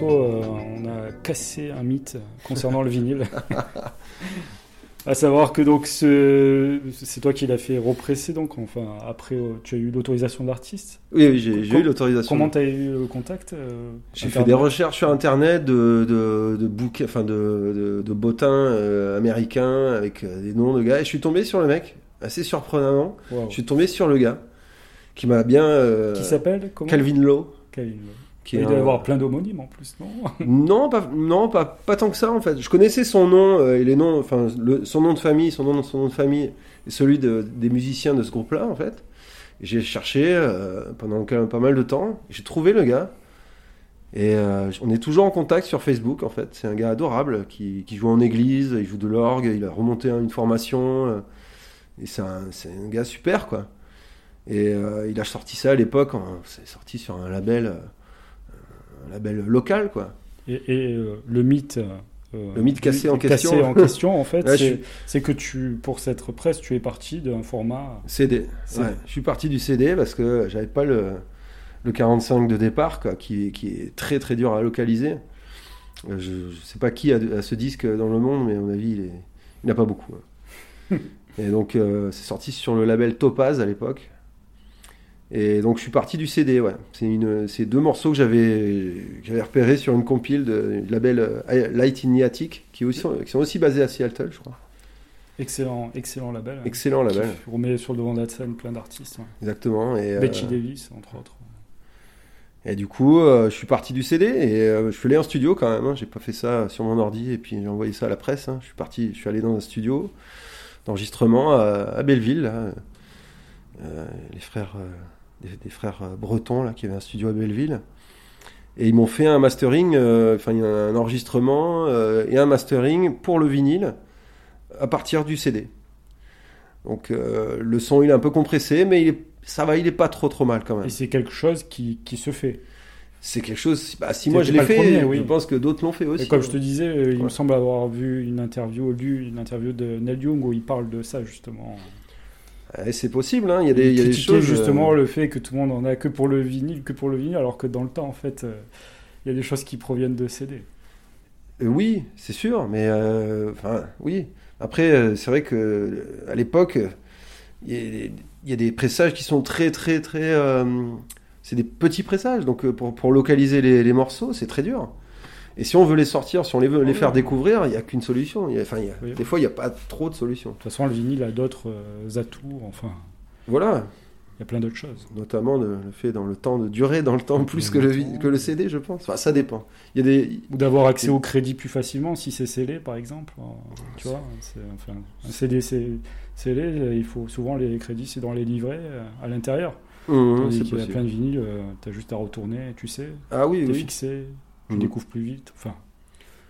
Morceau, euh, on a cassé un mythe concernant le vinyle. <laughs> à savoir que donc ce... c'est toi qui l'as fait represser donc enfin après euh, tu as eu l'autorisation de l'artiste. Oui, oui, j'ai eu l'autorisation. Comment tu as eu le contact euh, J'ai fait des recherches sur internet de, de, de enfin de, de, de bottins euh, américains avec euh, des noms de gars. Et je suis tombé sur le mec, assez surprenamment. Wow. Je suis tombé sur le gars qui m'a bien. Qui s'appelle Calvin Lowe. Calvin. Qui Il doit y avoir plein d'homonymes en plus, non <laughs> Non, pas, non pas, pas tant que ça en fait. Je connaissais son nom euh, et les noms, enfin le- son nom de famille, son nom, son nom de famille et celui de- des musiciens de ce groupe-là en fait. J'ai cherché euh, pendant quand même pas mal de temps. J'ai trouvé le gars et euh, on est toujours en contact sur Facebook en fait. C'est un gars adorable qui, qui joue en église, il joue de l'orgue, il a remonté une formation et c'est un, un gars super quoi. Et il a sorti ça à l'époque, c'est sorti sur un label, label local quoi. Et, et, euh, le mythe. euh, Le mythe cassé en cassé question. en question, en fait, <laughs> Ouais, c'est que tu, pour cette presse, tu es parti d'un format. CD. CD. Ouais, je suis parti du CD parce que j'avais pas le, le 45 de départ, quoi, qui, qui est très très dur à localiser. Euh, Je, je sais pas qui a, a ce disque dans le monde, mais à mon avis, il est- il n'y en a pas beaucoup. hein. <laughs> Et donc, euh, c'est sorti sur le label Topaz à l'époque. Et donc, je suis parti du CD, ouais. C'est une- c'est deux morceaux que j'avais repérés sur une compile de, du label euh, Light in the Attic, qui, aussi, qui sont aussi basés à Seattle, je crois. Excellent, excellent label. Excellent label, Qui remet sur le devant de la scène plein d'artistes. ouais. exactement. Et, euh, Betty Davis, entre autres. Et du coup, euh, je suis parti du CD et euh, je suis allé en studio quand même. hein. J'ai pas fait ça sur mon ordi et puis j'ai envoyé ça à la presse. hein. Je suis parti, je suis allé dans un studio d'enregistrement à, à Belleville. là. Les frères, des, des frères euh, bretons là qui avaient un studio à Belleville. Et ils m'ont fait un mastering, euh, enfin un enregistrement euh, et un mastering pour le vinyle à partir du CD. Donc euh, le son il est un peu compressé, mais il est, ça va, il est pas trop trop mal quand même. Et c'est quelque chose qui, qui se fait. C'est quelque chose. Bah, si moi je l'ai fait, premier, oui. je pense que d'autres l'ont fait aussi. Et comme je te disais, il me semble avoir vu une interview, lu une interview de Neil Young où il parle de ça justement. Ouais, c'est possible, hein, il y a des, il y a des choses. justement euh, le fait que tout le monde en a que pour le vinyle, que pour le vinyle, alors que dans le temps, en fait, euh, il y a des choses qui proviennent de CD. euh, oui, c'est sûr, mais euh, enfin, oui. Après, euh, c'est vrai que euh, à l'époque, euh, il y, a des- il y a des pressages qui sont très, très, très. euh, c'est des petits pressages, donc euh, pour, pour localiser les, les morceaux, c'est très dur. Et si on veut les sortir, si on les veut les faire découvrir, il n'y a qu'une solution. Il y a- enfin, il y a- Oui. Des fois, il n'y a pas trop de solutions. De toute façon, le vinyle a d'autres euh, atouts. Enfin, Voilà, il y a plein d'autres choses. notamment le, le fait dans le temps de durer dans le temps plus que le, que le CD, je pense. Enfin, ça dépend. Il y a des. Ou d'avoir accès au crédit plus facilement si c'est scellé, par exemple. Euh, Tu vois, enfin, un CD c'est scellé, euh, il faut souvent les crédits, c'est dans les livrets euh, à l'intérieur. Mmh, Tandis c'est qu'il y a plein de vinyles, tu as juste à retourner, tu sais, Ah oui, oui. fixé, tu Mhm. découvres plus vite. Enfin,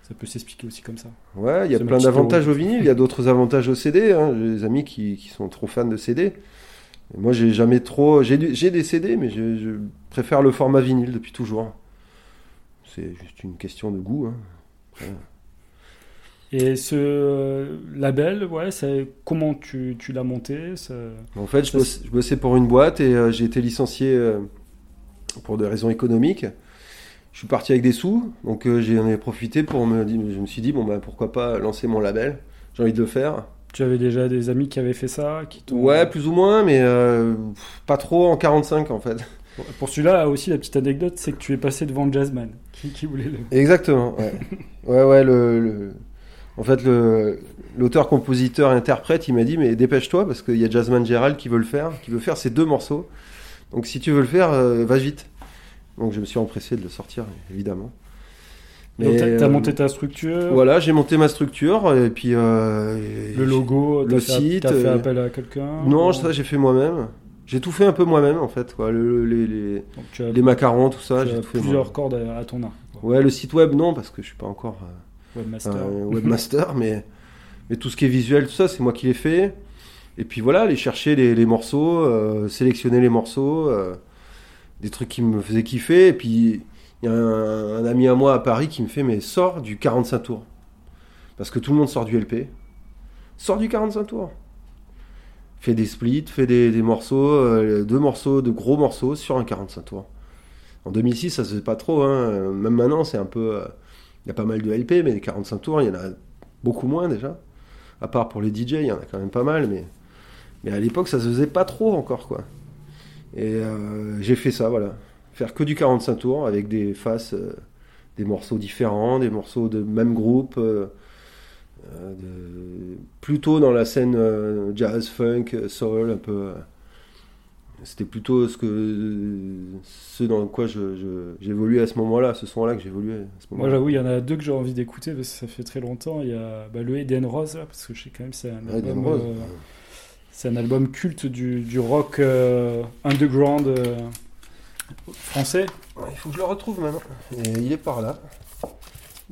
ça peut s'expliquer aussi comme ça. Ouais, il y a plein d'avantages au vinyle, il y a d'autres avantages au CD. Hein. J'ai des amis qui, qui sont trop fans de CD. Et moi, j'ai jamais trop. J'ai des CD, mais je, je préfère le format vinyle depuis toujours. C'est juste une question de goût. hein. Et ce euh, label, ouais, comment tu, tu l'as monté ça- En fait, je, je bossais pour une boîte et euh, j'ai été licencié euh, pour des raisons économiques. Je suis parti avec des sous, donc euh, j'en ai profité pour me. dire- Je me suis dit, bon, bah, pourquoi pas lancer mon label J'ai envie de le faire. Tu avais déjà des amis qui avaient fait ça qui Ouais, plus ou moins, mais euh, pas trop en 45 en fait. Pour celui-là, aussi, la petite anecdote, c'est que tu es passé devant Jazzman. <laughs> Qui, qui voulait le. Exactement, ouais. ouais, ouais, le, le- en fait, le, l'auteur, compositeur, interprète, il m'a dit, mais dépêche-toi, parce qu'il y a Jasmine Gérald qui veut le faire, qui veut faire ces deux morceaux. Donc si tu veux le faire, euh, va vite. Donc je me suis empressé de le sortir, évidemment. Donc, t'as, t'as euh, monté ta structure, Voilà, j'ai monté ma structure, et puis... euh, le logo, le fait, site, t'as fait euh, appel à quelqu'un Non, ou- ça j'ai fait moi-même. J'ai tout fait un peu moi-même, en fait. Quoi. Le- les, les, Donc, tu as, les macarons, tout ça, j'ai fait plusieurs moi. cordes à, à ton arc. quoi. Ouais, le site web, non, parce que je suis pas encore... euh, Webmaster. <laughs> webmaster, mais, mais tout ce qui est visuel, tout ça, c'est moi qui l'ai fait. Et puis voilà, aller chercher les, les morceaux, sélectionner les morceaux, des trucs qui me faisaient kiffer. Et puis il y a un, ami à moi à Paris qui me fait Mais sors du 45 tours. Parce que tout le monde sort du LP. Sors du 45 tours. Fais des splits, fais des, des morceaux, euh, deux morceaux, de gros morceaux sur un 45 tours. En 2006, ça se faisait pas trop. Hein. Même maintenant, c'est un peu. euh, il y a pas mal de LP, mais les 45 tours, il y en a beaucoup moins déjà. À part pour les DJ, il y en a quand même pas mal, mais, mais à l'époque, ça se faisait pas trop encore, quoi. Et euh, j'ai fait ça, voilà. Faire que du 45 tours avec des faces, euh, des morceaux différents, des morceaux de même groupe, euh, de- plutôt dans la scène jazz, funk, soul, un peu. c'était plutôt ce que ce dans quoi je, je- j'évoluais à ce moment-là, ce son-là que j'évoluais à ce Moi, moment-là. j'avoue, il y en a deux que j'ai envie d'écouter parce que ça fait très longtemps. Il y a bah, le Eden Rose, là, parce que je sais quand même c'est un album, Eden Rose. C'est un album culte du, du rock euh, underground euh, français. Il faut que je le retrouve maintenant. Et il est par là.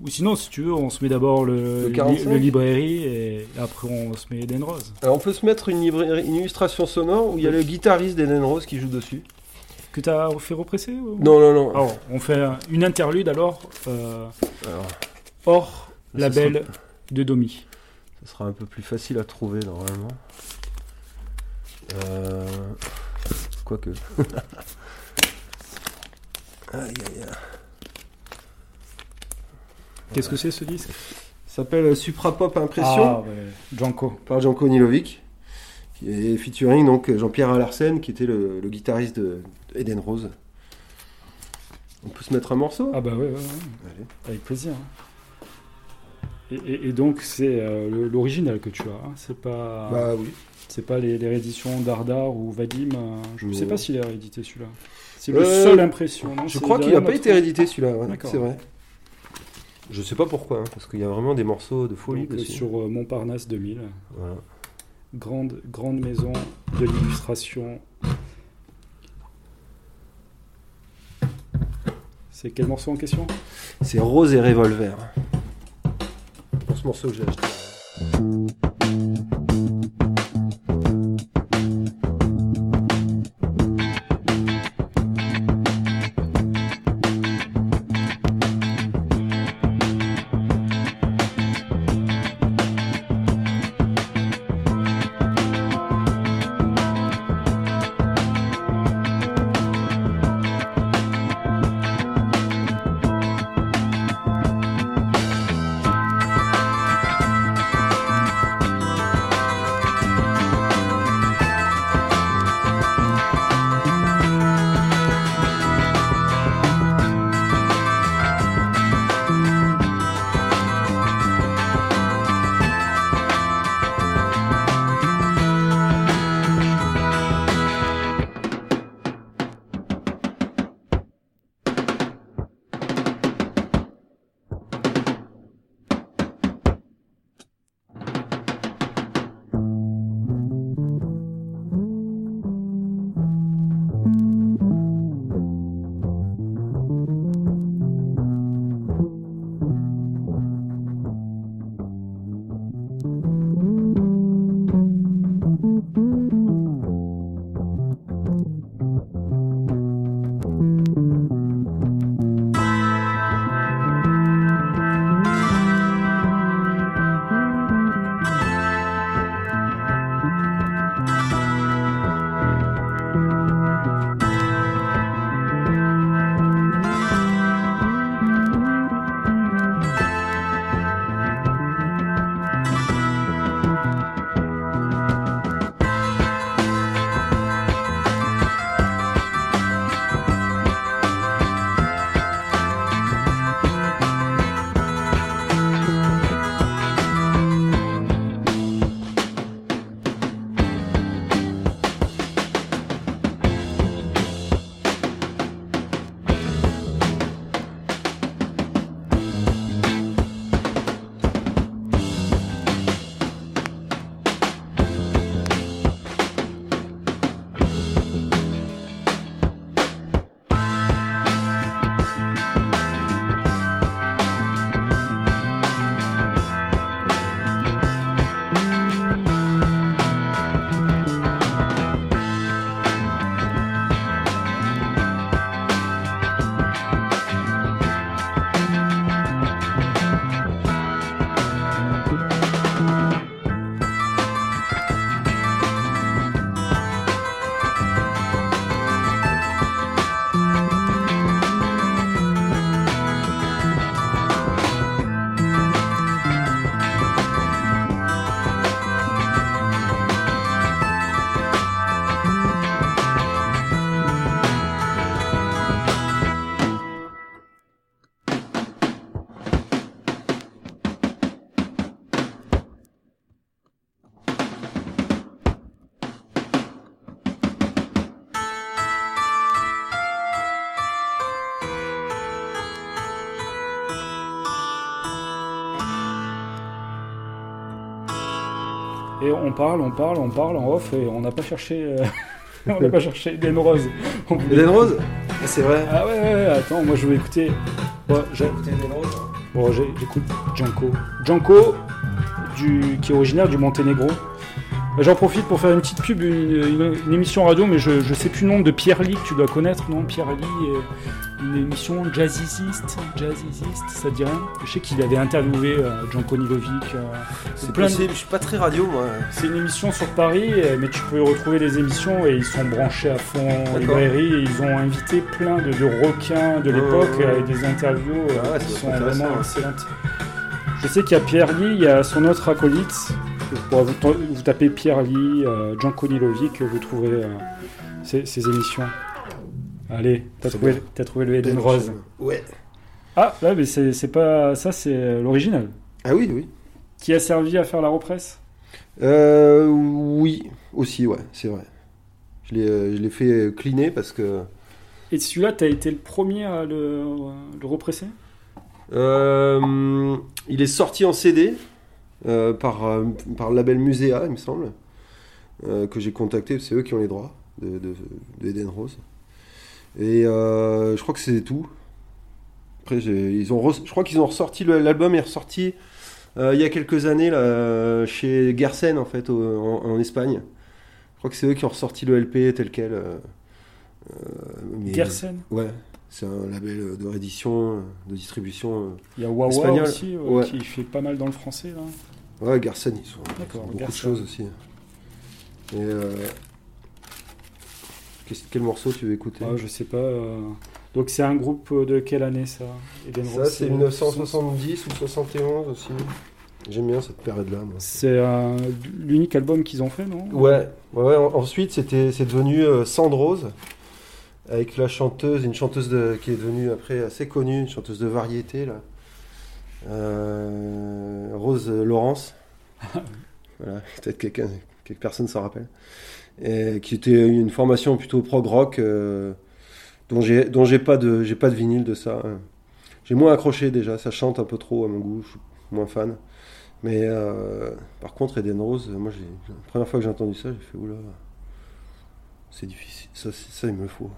Ou sinon, si tu veux, on se met d'abord le, Le li- 45? le librairie et après on se met Eden Rose. Alors on peut se mettre une, librairie- une illustration sonore où il y a le guitariste d'Eden Rose qui joue dessus. Que tu as fait represser ou- Non, non, non. Alors, on fait un- une interlude alors, euh, Alors, hors label sera- de Domi. Ça sera un peu plus facile à trouver normalement. Euh... Quoique. <laughs> aïe, aïe, aïe. Qu'est-ce que c'est ce disque? S'appelle Supra Pop Impression Ah, ouais, Janko. par Janko Nilovic. Est featuring donc Jean-Pierre Alarsen qui était le, le guitariste de Eden Rose. On peut se mettre un morceau? Ah bah ouais, ouais, ouais. Allez. avec plaisir. Et, et- et donc c'est euh, l'original que tu as, hein. c'est pas, Bah oui. c'est pas les, les rééditions d'Ardar ou Vadim. euh, je ne sais pas s'il est réédité celui-là. C'est le Euh, seul impression. non Je crois qu'il n'a pas été réédité celui-là, ouais, c'est vrai. Je sais pas pourquoi, hein, parce qu'il y a vraiment des morceaux de folie Donc, euh, dessus. sur euh, Montparnasse 2000, Voilà. grande grande maison de l'illustration. C'est quel morceau en question? C'est Rose et Revolver. Ce morceau que j'ai. Parle, on parle, on parle en off et on n'a pas cherché. euh, <laughs> on n'a pas cherché Eden Rose. On Eden Rose Ah, C'est vrai. Ah ouais, ouais, ouais, attends, moi je veux écouter. Bon, j'ai- Eden Rose bon, j'écoute Janko. Janko, du, qui est originaire du Monténégro. J'en profite pour faire une petite pub, une, une- une émission radio, mais je, je sais plus le nom de Pierre Lee, que tu dois connaître, non? Pierre Lee, euh, une émission jazziste, jazziste, ça te dit rien? Je sais qu'il avait interviewé euh, Janko Nilovic. euh, C'est de- possible, je suis pas très radio moi. C'est une émission sur Paris, euh, mais tu peux retrouver les émissions et ils sont branchés à fond en librairie. Et ils ont invité plein de, de requins de l'époque ouais, ouais. avec des interviews euh, Ah qui sont vraiment excellentes. Je sais qu'il y a Pierre Lee, il y a son autre acolyte. Bon, vous, vous tapez Pierre Lee, euh, Janko Nilovic, vous trouverez euh, ces, ces émissions. Allez, t'as trouvé, le Eden Rose. Ouais. Ah, là, mais c'est pas ça, c'est l'original. Ah oui, oui. Qui a servi à faire la represse? Euh, oui, aussi, ouais, c'est vrai. Je l'ai, euh, je l'ai fait euh, cleaner parce que Et celui-là, t'as été le premier à le, le represser? Euh, il est sorti en CD euh, par, euh, par le label Muséa, il me semble, euh, que j'ai contacté. C'est eux qui ont les droits de, de, de Eden Rose. Et euh, je crois que c'est tout. Après, ils ont, je crois qu'ils ont ressorti l'album est ressorti il y a quelques années là, chez Gersen en fait au- en, en Espagne. Je crois que c'est eux qui ont ressorti le LP tel quel. mais- Gersen Ouais, c'est un label de réédition, de distribution. Il y a Wawa Espagnol, aussi, euh, ouais. qui fait pas mal dans le français. Là. Ouais, Garsen, ils sont, ils D'accord, font beaucoup de choses aussi. Et euh, qu'est-ce- quel morceau tu veux écouter Ah, je sais pas. euh, Donc c'est un groupe de quelle année ça? Eden Ça, c'est 1970 ou 71 aussi. J'aime bien cette période-là. moi. C'est euh, l'unique album qu'ils ont fait, non? Ouais, ouais, ouais, en- ensuite c'était, c'est devenu euh, Sandrose, avec la chanteuse, une chanteuse de, qui est devenue après assez connue, une chanteuse de variété là. Euh, Rose Laurence. <laughs> voilà, peut-être quelqu'un, quelques personnes s'en rappellent. Et qui était une formation plutôt prog rock, euh, dont j'ai, dont j'ai pas de, j'ai pas de vinyle de ça. hein. J'ai moins accroché déjà, ça chante un peu trop à mon goût, je suis moins fan. Mais euh, par contre, Eden Rose, moi, j'ai, la première fois que j'ai entendu ça, j'ai fait oula, c'est difficile, ça, ça il me le faut.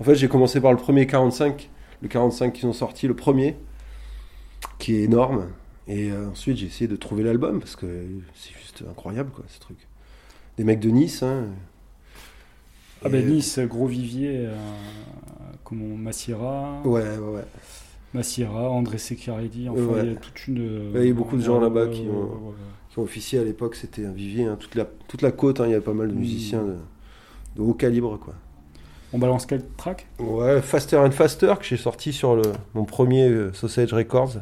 En fait, j'ai commencé par le premier 45, le 45 qu'ils ont sorti, le premier, qui est énorme. Et euh, ensuite, j'ai essayé de trouver l'album parce que c'est juste incroyable, quoi, ce truc. Des mecs de Nice, hein. Ah ben euh, Nice, gros vivier, euh, comment Massira, Ouais, ouais, ouais. Massira, André Secchiarelli, enfin Ouais. il y a toute une... Ouais, il y a beaucoup de gens là-bas qui ont- qui ont officié à l'époque, c'était un vivier, hein, toute, la, toute la côte, hein, il y avait pas mal de Mm. musiciens de, de haut calibre, quoi. On balance quel track? Ouais, Faster and Faster que j'ai sorti sur le, mon premier euh, Sausage Records.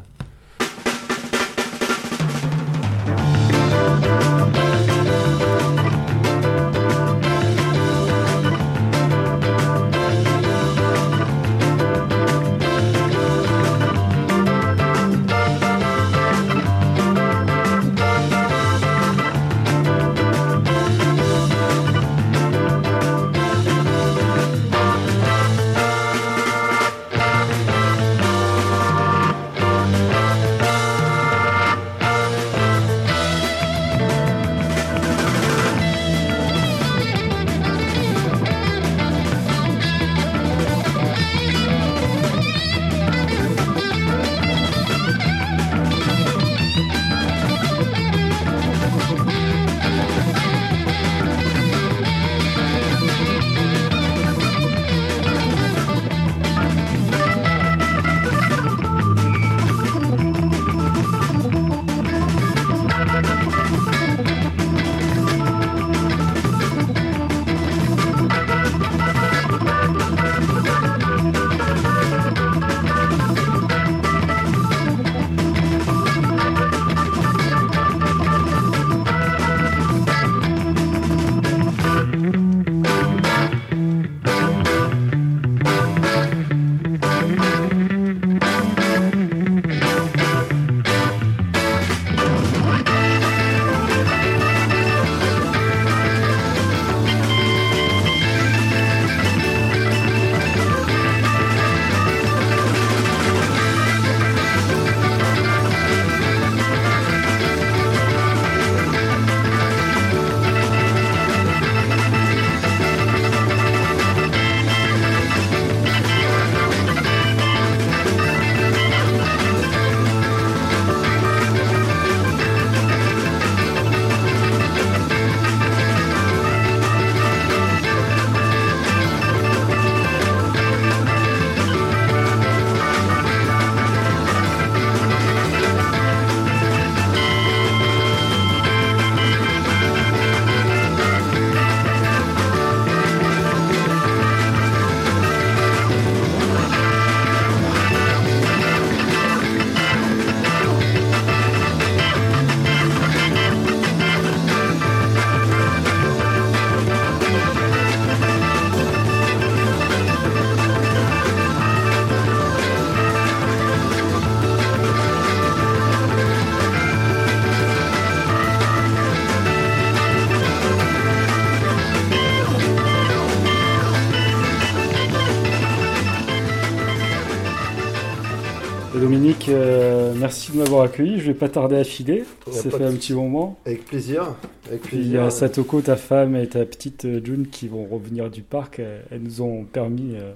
De m'avoir accueilli. Je vais pas tarder à filer. Ça fait de un petit moment. Avec plaisir. Avec Puis il y plaisir. a Satoko, ta femme et ta petite euh, June qui vont revenir du parc. Elles, elles nous ont permis euh,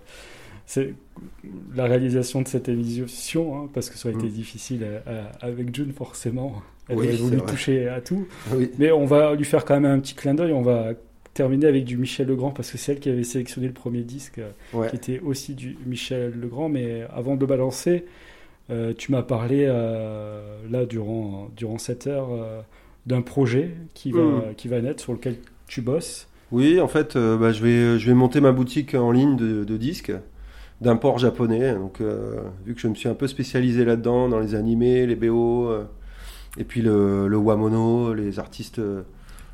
c'est la réalisation de cette émission, hein, parce que ça a été Mm. difficile euh, à- avec June forcément. Elle Oui, a voulu vrai. toucher à tout. Oui. Mais on va lui faire quand même un petit clin d'œil. On va terminer avec du Michel Legrand parce que c'est elle qui avait sélectionné le premier disque, euh, Ouais. qui était aussi du Michel Legrand. Mais avant de le balancer, euh, tu m'as parlé euh, là durant durant cette heure euh, d'un projet qui va Mm. qui va naître sur lequel tu bosses. Oui, en fait, euh, bah, je, vais, je vais monter ma boutique en ligne de, de disques d'import japonais. Donc, euh, vu que je me suis un peu spécialisé là-dedans, dans les animés, les BO, euh, et puis le, le wamono, les artistes. euh,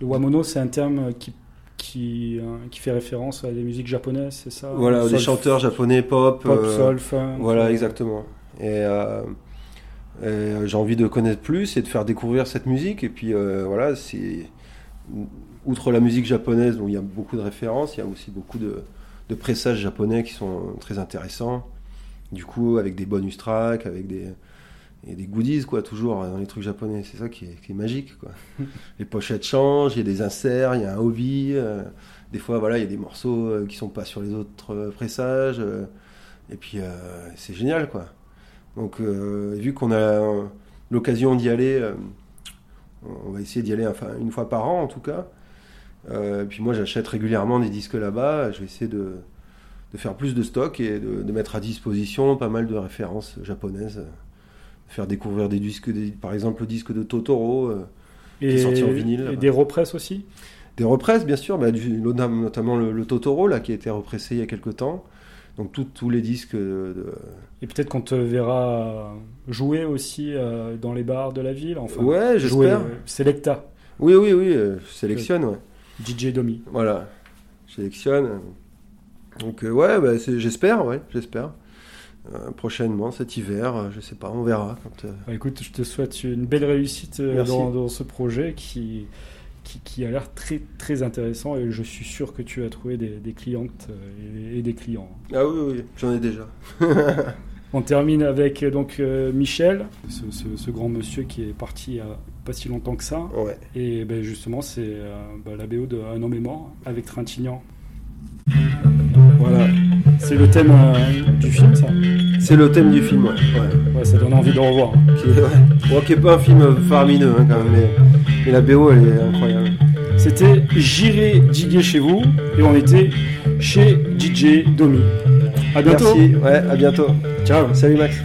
Le wamono, c'est un terme qui qui, euh, qui fait référence à des musiques japonaises, c'est ça? Voilà, des chanteurs japonais pop. pop, euh, soul, funk. Voilà, euh, exactement. Et, euh, et, j'ai envie de connaître plus et de faire découvrir cette musique. Et puis euh, voilà, c'est outre la musique japonaise, dont il y a beaucoup de références, il y a aussi beaucoup de, de pressages japonais qui sont très intéressants. Du coup, avec des bonus tracks, avec des et des goodies quoi, toujours dans les trucs japonais. C'est ça qui est, qui est magique quoi. <laughs> les pochettes changent, il y a des inserts, il y a un hobby. euh, des fois, voilà, il y a des morceaux qui sont pas sur les autres pressages. euh, et puis, euh, c'est génial, quoi. Donc, euh, vu qu'on a euh, l'occasion d'y aller, euh, on va essayer d'y aller une fois par an, en tout cas. Euh, et puis moi, j'achète régulièrement des disques là-bas. Je vais essayer de, de faire plus de stock et de, de mettre à disposition pas mal de références japonaises. Faire découvrir des disques, des- par exemple le disque de Totoro, euh, et, est sorti en vinyle, et des represses aussi? des represses, bien sûr, bah, du- notamment le, le Totoro, là, qui a été repressé il y a quelques temps. Donc tout- tous les disques de, de- Et peut-être qu'on te verra jouer aussi euh, dans les bars de la ville. Enfin, Ouais, j'espère. euh, Selecta, Oui, oui, oui, euh, je sélectionne, ouais. DJ Domi. Voilà, je sélectionne. Donc euh, ouais, bah, j'espère, ouais, j'espère. Euh, prochainement, cet hiver, euh, je sais pas, on verra. Quand, euh, Bah, écoute, je te souhaite une belle réussite euh, dans ce projet qui, qui, qui a l'air très, très intéressant et je suis sûr que tu as trouvé des, des clientes euh, et, et des clients. Ah oui, oui, j'en ai déjà. <laughs> On termine avec euh, donc euh, Michel, ce, ce- ce grand monsieur qui est parti il y a pas si longtemps que ça. Ouais. Et ben, justement, c'est euh, bah, la BO de Un homme est mort avec Trintignant. Voilà, c'est le thème euh, du film, ça. C'est le thème du film, ouais. ouais. Ouais, ça donne envie de revoir. hein. Qui est, ouais. Bon, qui est pas un film faramineux, hein, quand même, mais, mais la BO, elle est incroyable. C'était J'irai diguer chez vous et on était chez DJ Domi. À bientôt. Merci, ouais, à bientôt. Ciao. Salut Max.